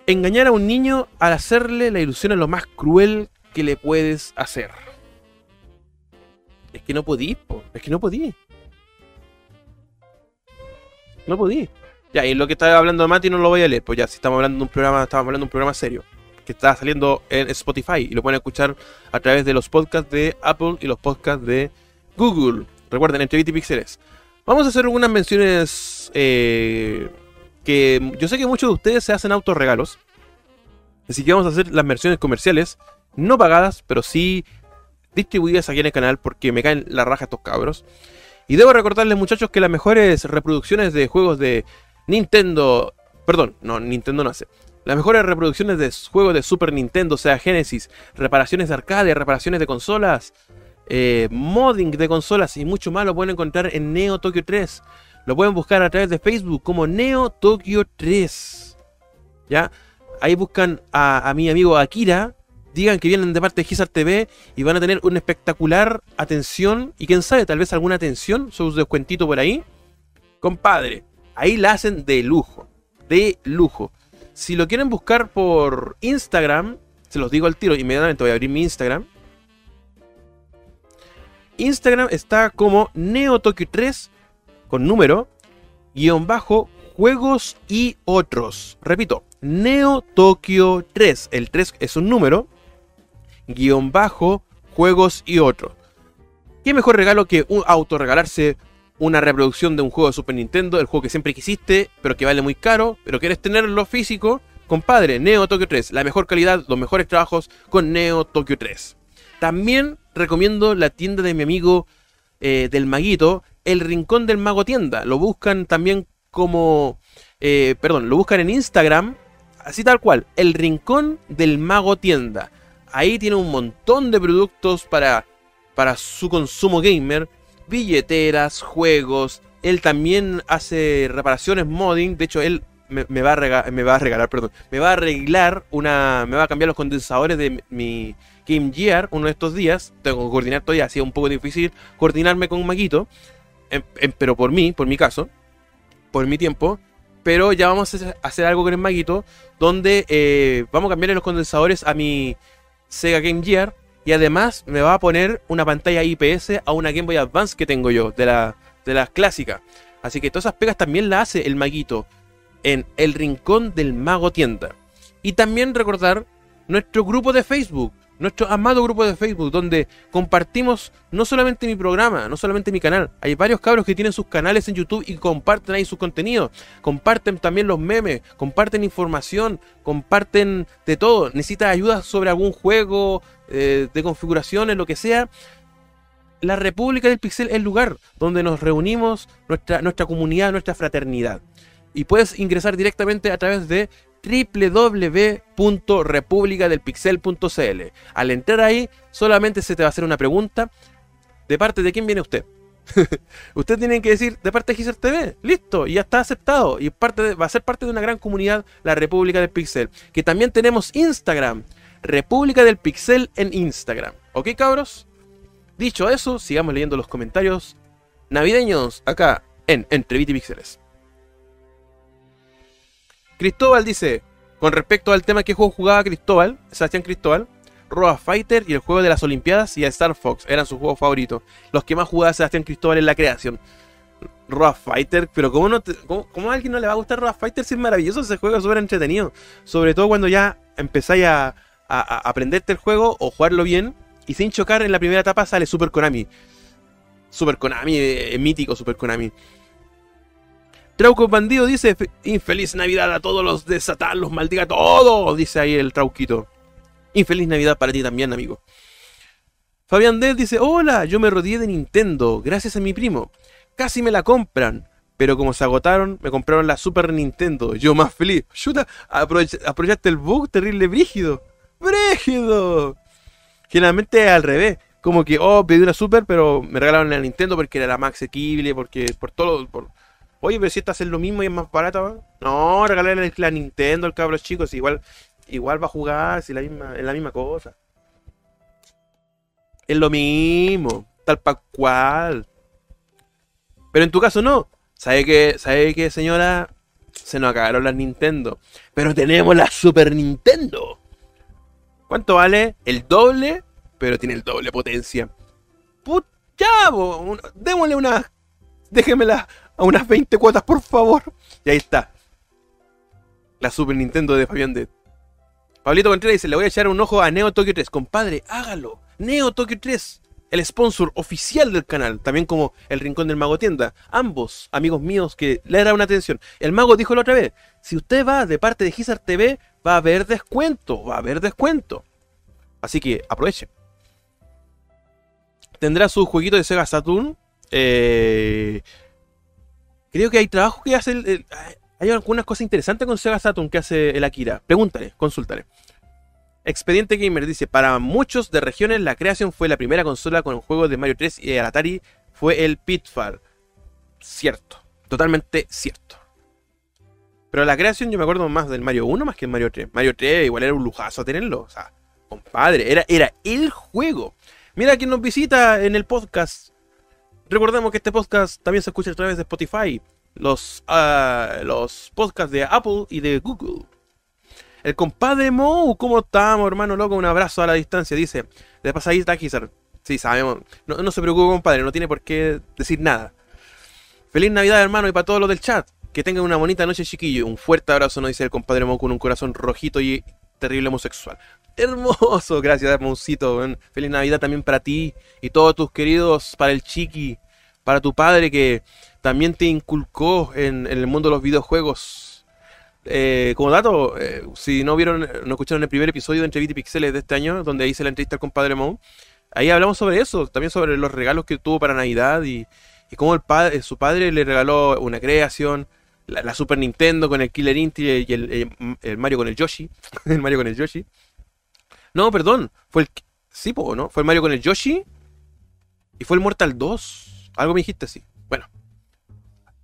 engañar a un niño al hacerle la ilusión es lo más cruel que le puedes hacer. Es que no podí, es que no podí. No podí. Ya, y lo que estaba hablando Mati no lo voy a leer, pues ya, si estamos hablando de un programa, estamos hablando de un programa serio. Que está saliendo en Spotify y lo pueden escuchar a través de los podcasts de Apple y los podcasts de Google. Recuerden, entre y Pixeles. Vamos a hacer algunas menciones eh, que yo sé que muchos de ustedes se hacen autorregalos. Así que vamos a hacer las versiones comerciales, no pagadas, pero sí distribuidas aquí en el canal porque me caen la raja estos cabros. Y debo recordarles muchachos que las mejores reproducciones de juegos de Nintendo... Perdón, no, Nintendo no hace. Las mejores reproducciones de juegos de Super Nintendo, sea Genesis, reparaciones de arcade, reparaciones de consolas, eh, modding de consolas y mucho más lo pueden encontrar en Neo Tokyo 3. Lo pueden buscar a través de Facebook como Neo Tokyo 3. ¿Ya? Ahí buscan a, mi amigo Akira, digan que vienen de parte de Gizar TV y van a tener una espectacular atención y quién sabe, tal vez alguna atención, su descuentito por ahí. Compadre, ahí la hacen de lujo, de lujo. Si lo quieren buscar por Instagram, se los digo al tiro, inmediatamente voy a abrir mi Instagram. Instagram está como NeoTokyo3 con número, guion bajo, juegos y otros. Repito, Neo Tokyo 3. El 3 es un número guion bajo, juegos y otros. ¿Qué mejor regalo que un autorregalarse una reproducción de un juego de Super Nintendo, el juego que siempre quisiste, pero que vale muy caro, pero quieres tenerlo físico? Compadre, Neo Tokyo 3, la mejor calidad, los mejores trabajos con Neo Tokyo 3. También recomiendo la tienda de mi amigo eh, del Maguito, El Rincón del Mago Tienda. Lo buscan también como, eh, perdón, lo buscan en Instagram, así tal cual, El Rincón del Mago Tienda. Ahí tiene un montón de productos para, para su consumo gamer. Billeteras, juegos. Él también hace reparaciones modding. De hecho, él me, va a regalar, me va a regalar, perdón. Me va a arreglar una. Me va a cambiar los condensadores de mi Game Gear uno de estos días. Tengo que coordinar todavía. Ha sido un poco difícil coordinarme con un Maquito. pero por mí, por mi caso. Por mi tiempo pero ya vamos a hacer algo con el Maguito, donde eh, vamos a cambiar los condensadores a mi Sega Game Gear. Y además me va a poner una pantalla IPS a una Game Boy Advance que tengo yo, de la, de las clásicas. Así que todas esas pegas también las hace el maguito en el rincón del mago tienda. Y también recordar nuestro grupo de Facebook, nuestro amado grupo de Facebook, donde compartimos no solamente mi programa, no solamente mi canal. Hay varios cabros que tienen sus canales en YouTube y comparten ahí su contenido. Comparten también los memes, comparten información, comparten de todo. Necesitas ayuda sobre algún juego, eh, de configuraciones, lo que sea. La República del Pixel es el lugar donde nos reunimos, nuestra, nuestra comunidad, nuestra fraternidad. Y puedes ingresar directamente a través de www.republicadelpixel.cl. Al entrar ahí, solamente se te va a hacer una pregunta. ¿De parte de quién viene usted? usted tiene que decir de parte de Gizer TV. Listo, ya está aceptado. Y parte va a ser parte de una gran comunidad, la República del Pixel. Que también tenemos Instagram. República del Pixel en Instagram. ¿Ok, cabros? Dicho eso, sigamos leyendo los comentarios navideños acá en Entre y Pixeles. Cristóbal dice, con respecto al tema que juego jugaba Cristóbal, Sebastián Cristóbal, Roa Fighter y el juego de las Olimpiadas y Star Fox eran sus juegos favoritos. Los que más jugaba Sebastián Cristóbal en la creación. Roa Fighter, pero ¿cómo, a alguien no le va a gustar Roa Fighter si es maravilloso ese juego, es súper entretenido? Sobre todo cuando ya empezáis a, aprenderte el juego o jugarlo bien y sin chocar en la primera etapa sale Super Konami. Super Konami, eh, mítico Super Konami. Trauco Bandido dice, infeliz Navidad a todos los de los maldiga a todos, dice ahí el Trauquito. Infeliz Navidad para ti también, amigo. Fabián D dice, hola, yo me rodeé de Nintendo, gracias a mi primo. Casi me la compran, pero como se agotaron, me compraron la Super Nintendo. Yo más feliz. Chuta, aprovechaste el bug terrible brígido. ¡Brígido! Generalmente al revés. Como que, oh, pedí una Super, pero me regalaron la Nintendo porque era la más asequible, porque por todo, Oye, pero si esta hace lo mismo y es más barata, No, regalarle la Nintendo al cabros chicos, igual, igual va a jugar, si la misma, es la misma cosa. Es lo mismo, tal para cual. Pero en tu caso no. ¿Sabe que, sabe que señora? Se nos acabaron las Nintendo. Pero tenemos la Super Nintendo. ¿Cuánto vale? El doble, pero tiene el doble potencia. Pucha, démosle una. Déjemela a unas 20 cuotas, por favor. Y ahí está. La Super Nintendo de Fabián de. Pablito Contreras dice, le voy a echar un ojo a Neo Tokyo 3. Compadre, hágalo. Neo Tokyo 3. El sponsor oficial del canal, también como el Rincón del Mago Tienda. Ambos amigos míos que le darán una atención. El mago dijo la otra vez, si usted va de parte de Gizar TV, va a haber descuento, va a haber descuento. Así que aproveche. Tendrá su jueguito de Sega Saturn. Eh, Creo que hay trabajo que hace. hay algunas cosas interesantes con Sega Saturn que hace el Akira. Pregúntale, consultale. Expediente Gamer dice: Para muchos de regiones, la creación fue la primera consola con juegos de Mario 3 y el Atari fue el Pitfall. Cierto, totalmente cierto. Pero la creación yo me acuerdo más del Mario 1 más que el Mario 3. Mario 3 igual era un lujazo tenerlo. O sea, compadre, era, era el juego. Mira quién nos visita en el podcast. Recordemos que este podcast también se escucha a través de Spotify, los, uh, los podcasts de Apple y de Google. El compadre Mo, ¿cómo estamos, hermano loco? Un abrazo a la distancia. Dice, de pasadita, Kizar. Sí, sabemos. No, no se preocupe, compadre, no tiene por qué decir nada. Feliz Navidad, hermano, y para todos los del chat. Que tengan una bonita noche, chiquillo. Un fuerte abrazo, nos dice el compadre Mo con un corazón rojito y terrible homosexual. Hermoso, gracias, hermosito. Feliz Navidad también para ti y todos tus queridos, para el chiqui, para tu padre que también te inculcó en, el mundo de los videojuegos. Eh, como dato, eh, si no vieron, no escucharon el primer episodio de Entrevista Pixeles de este año, donde hice la entrevista al compadre Mo, ahí hablamos sobre eso, también sobre los regalos que tuvo para Navidad y, y cómo padre, su padre le regaló una creación, la, Super Nintendo con el Killer Instinct y el, Mario con el Yoshi. el Mario con el Yoshi. No, perdón. Fue el. Sí, ¿no? Fue el Mario con el Yoshi. Y fue el Mortal 2. Algo me dijiste así. Bueno.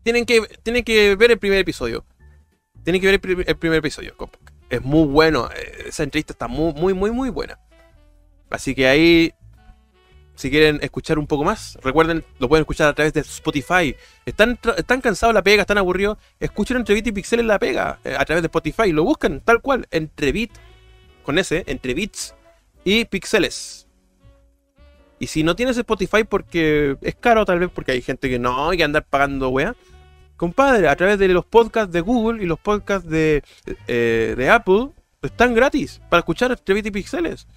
Tienen que, tienen que ver el primer episodio. Tienen que ver el, primer episodio. Es muy bueno. Eh, esa entrevista está muy, muy, muy, muy buena. Así que ahí si quieren escuchar un poco más, recuerden, lo pueden escuchar a través de Spotify. Están, están cansados la pega, están aburridos, escuchen Entrevit y Pixel en la pega eh, a través de Spotify. Lo buscan tal cual, Entrevit, con ese, entre bits y pixeles. Y si no tienes Spotify porque es caro, tal vez porque hay gente que no hay que andar pagando wea. Compadre, a través de los podcasts de Google y los podcasts de, eh, de Apple, están gratis para escuchar Entrevit y Pixeles.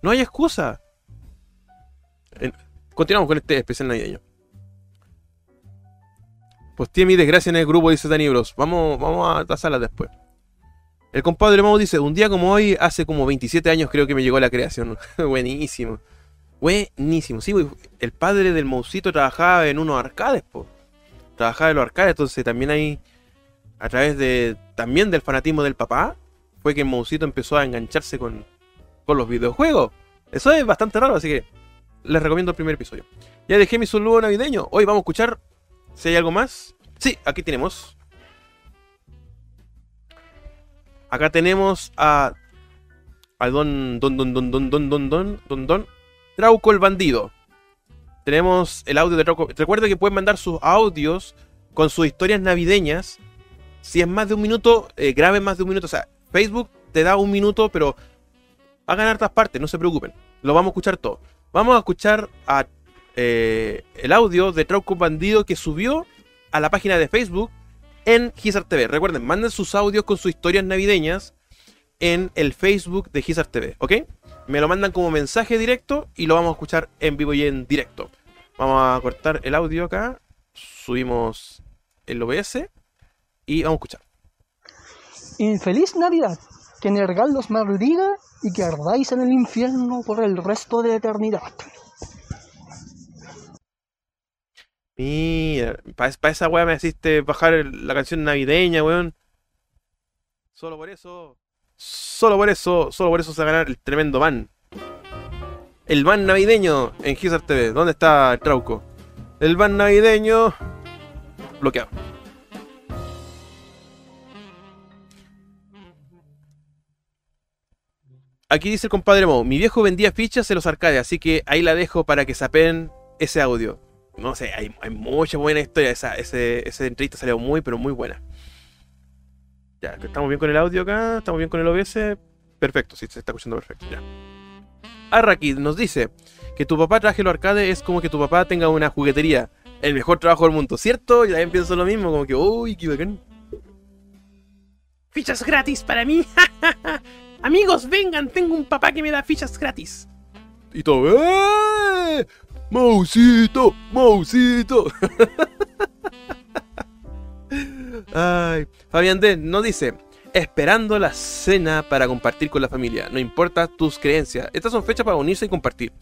No hay excusa. Continuamos con este especial navideño. Pues tiene mi desgracia en el grupo, dice Dani Bros. Vamos, vamos a tasarlas después. El compadre Mau dice, un día como hoy, hace como 27 años creo que me llegó la creación. Buenísimo. Buenísimo. Sí, pues, el padre del Moucito trabajaba en unos arcades, po. Trabajaba en los arcades, entonces también hay, a través de, también del fanatismo del papá, fue que el Moucito empezó a engancharse con, con los videojuegos. Eso es bastante raro, así que les recomiendo el primer episodio. Ya dejé mi saludo navideño. Hoy vamos a escuchar si hay algo más. Sí, aquí tenemos. Acá tenemos a. A Don. Don. Don. Don. Don. Don. Don. Don. Don. Don. Trauco el bandido. Tenemos el audio de Trauco. Recuerda que pueden mandar sus audios con sus historias navideñas. Si es más de un minuto, eh, graben más de un minuto. O sea, Facebook te da un minuto, pero hagan hartas partes, no se preocupen. Lo vamos a escuchar todo. Vamos a escuchar a, eh, el audio de Trauco Bandido que subió a la página de Facebook en Gizar TV. Recuerden, manden sus audios con sus historias navideñas en el Facebook de Gizar TV, ¿ok? Me lo mandan como mensaje directo y lo vamos a escuchar en vivo y en directo. Vamos a cortar el audio acá. Subimos el OBS y vamos a escuchar. Infeliz Navidad, que Nergal los maldiga y que ardáis en el infierno por el resto de la eternidad. Mira, para esa weá me hiciste bajar el- la canción navideña, weón. Solo por eso. Solo por eso. Solo por eso se va a ganar el tremendo van. El van navideño en Gizar TV. ¿Dónde está el trauco? El van navideño. Bloqueado. Aquí dice el compadre Mo, mi viejo vendía fichas en los arcades, así que ahí la dejo para que sapen ese audio. No sé, hay, mucha buena historia. Esa, ese, esa entrevista salió muy, pero muy buena. Ya, estamos bien con el audio acá, estamos bien con el OBS. Perfecto, sí, se está escuchando perfecto. Ya. Arraki nos dice que tu papá traje los arcades es como que tu papá tenga una juguetería. El mejor trabajo del mundo, ¿cierto? Yo también pienso lo mismo, como que, uy, qué bacán. Fichas gratis para mí. Amigos, vengan, tengo un papá que me da fichas gratis. Y todo, ¡eh! ¡Mausito! ¡Mausito! Ay, Fabián D nos dice, esperando la cena para compartir con la familia, no importa tus creencias. Estas son fechas para unirse y compartir.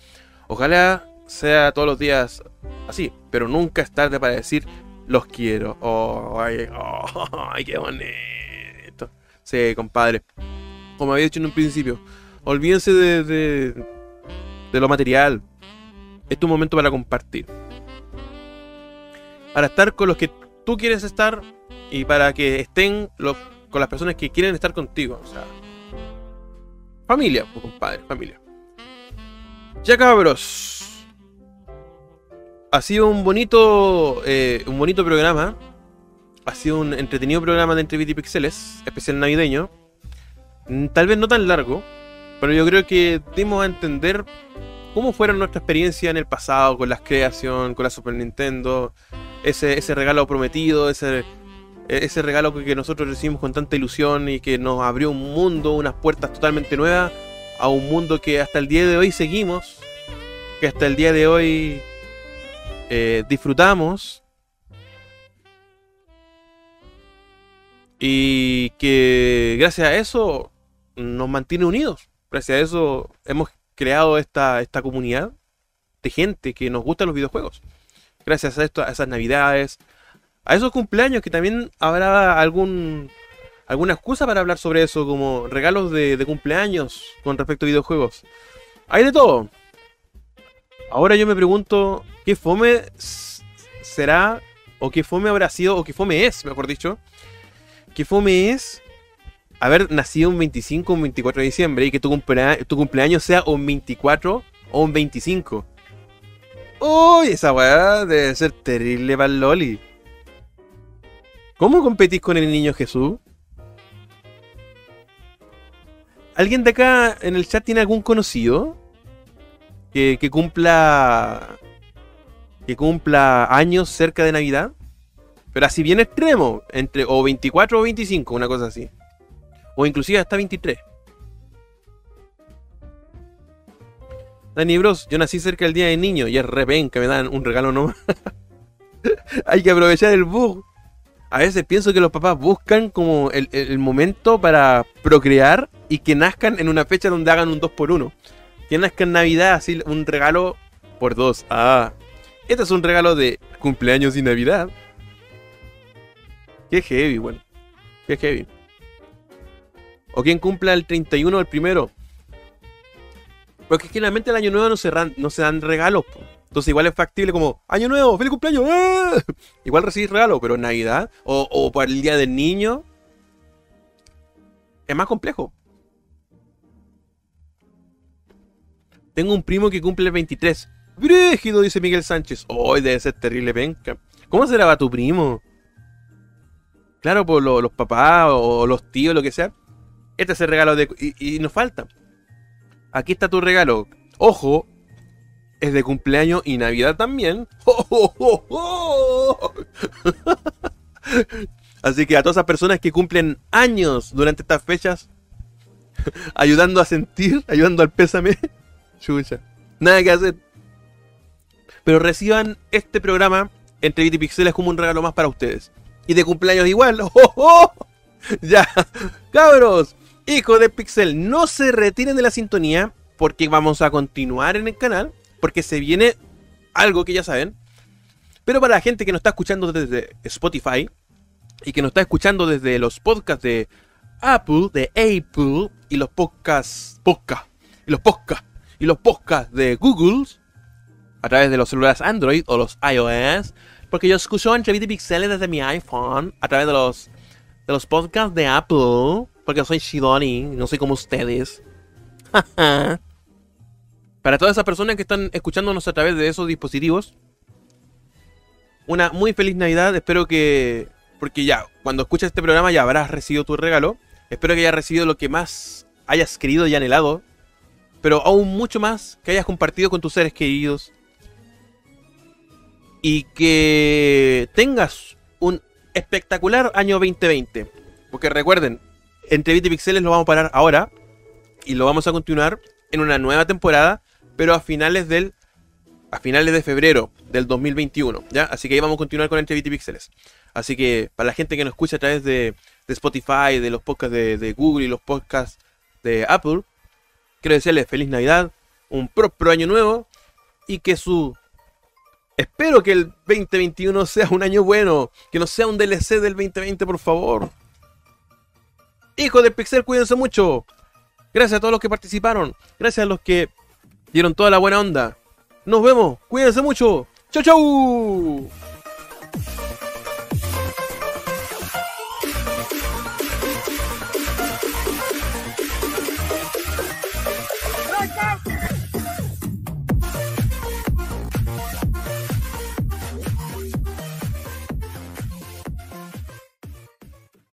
Ojalá sea todos los días así, pero nunca es tarde para decir los quiero. Oh, ay, ay, qué bonito. Sí, compadre. Como había dicho en un principio, olvídense de, de, de lo material. Este es un momento para compartir. Para estar con los que tú quieres estar y para que estén los- con las personas que quieren estar contigo. O sea, familia, pues, compadre, familia. Ya cabros. Ha sido un bonito, eh, un bonito programa. Ha sido un entretenido programa de Entre y Pixeles, especial navideño. Mm, Tal vez no tan largo, pero yo creo que dimos a entender cómo fueron nuestra experiencia en el pasado con la creación, con la Super Nintendo, ese, ese regalo prometido, ese, ese regalo que nosotros recibimos con tanta ilusión y que nos abrió un mundo, unas puertas totalmente nuevas a un mundo que hasta el día de hoy seguimos, que hasta el día de hoy eh, disfrutamos y que gracias a eso nos mantiene unidos. Gracias a eso hemos creado esta, esta comunidad de gente que nos gustan los videojuegos. Gracias a esto, a esas navidades, a esos cumpleaños que también habrá algún alguna excusa para hablar sobre eso, como regalos de, cumpleaños con respecto a videojuegos. Hay de todo. Ahora yo me pregunto, ¿qué fome será, o qué fome habrá sido, o qué fome es, mejor dicho? ¿Qué fome es haber nacido un 25 o un 24 de diciembre y que tu, cumplea- tu cumpleaños sea un 24 o un 25? Uy, esa weá debe ser terrible para el Loli. ¿Cómo competís con el niño Jesús? ¿Alguien de acá en el chat tiene algún conocido que, que cumpla que cumpla años cerca de Navidad? Pero así bien extremo, entre o 24 o 25, una cosa así. O inclusive hasta 23. Dani Bros, yo nací cerca del día del niño y es repenca, me dan un regalo nomás. Hay que aprovechar el bug. A veces pienso que los papás buscan como el, el momento para procrear y que nazcan en una fecha donde hagan un 2x1. Que nazca en Navidad, así un regalo por dos. Ah, este es un regalo de cumpleaños y Navidad. Qué heavy, bueno. Qué heavy. O quien cumpla el 31 o el primero. Porque generalmente el año nuevo no se, no se dan regalos. po. Entonces igual es factible como, año nuevo, feliz cumpleaños. ¡ah! Igual recibir regalo, pero en Navidad o, para el día del niño es más complejo. Tengo un primo que cumple el 23. Brígido, dice Miguel Sánchez. Hoy debe ser terrible penca. ¿Cómo será para tu primo? Claro, por lo- los papás o los tíos, lo que sea. Este es el regalo de... Y nos falta. Aquí está tu regalo. Ojo, es de cumpleaños y Navidad también. ¡Oh, oh, oh! Así que a todas esas personas que cumplen años durante estas fechas, ayudando a sentir, ayudando al pésame, chucha, nada que hacer. Pero reciban este programa entre Bit y Pixeles como un regalo más para ustedes. Y de cumpleaños igual. Ya, cabros, hijos de Pixel, no se retiren de la sintonía porque vamos a continuar en el canal. Porque se viene algo que ya saben. Pero para la gente que nos está escuchando desde Spotify y que nos está escuchando desde los podcasts de Apple, de Apple y los podcasts, podcast, y los podcasts, y los podcasts de Google a través de los celulares Android o los iOS, porque yo escucho entre bits y pixeles desde mi iPhone a través de los de los podcasts de Apple, porque soy Shidori, no soy como ustedes. Para todas esas personas que están escuchándonos a través de esos dispositivos, una muy feliz Navidad. Espero que, porque ya, cuando escuches este programa ya habrás recibido tu regalo. Espero que hayas recibido lo que más hayas querido y anhelado, pero aún mucho más que hayas compartido con tus seres queridos. Y que tengas un espectacular año 2020. Porque recuerden, entre Bit y Pixeles lo vamos a parar ahora. Y lo vamos a continuar en una nueva temporada. Pero a finales del. A finales de febrero del 2021. ¿Ya? Así que ahí vamos a continuar con Entre Pixeles. Así que para la gente que nos escucha a través de, de Spotify, de los podcasts de, de Google y los podcasts de Apple. Quiero desearles feliz Navidad. Un próspero año nuevo. Y que su Espero que el 2021 sea un año bueno, que no sea un DLC del 2020, por favor. Hijos de Pixel, cuídense mucho. Gracias a todos los que participaron. Gracias a los que dieron toda la buena onda. Nos vemos. Cuídense mucho. Chau, chau.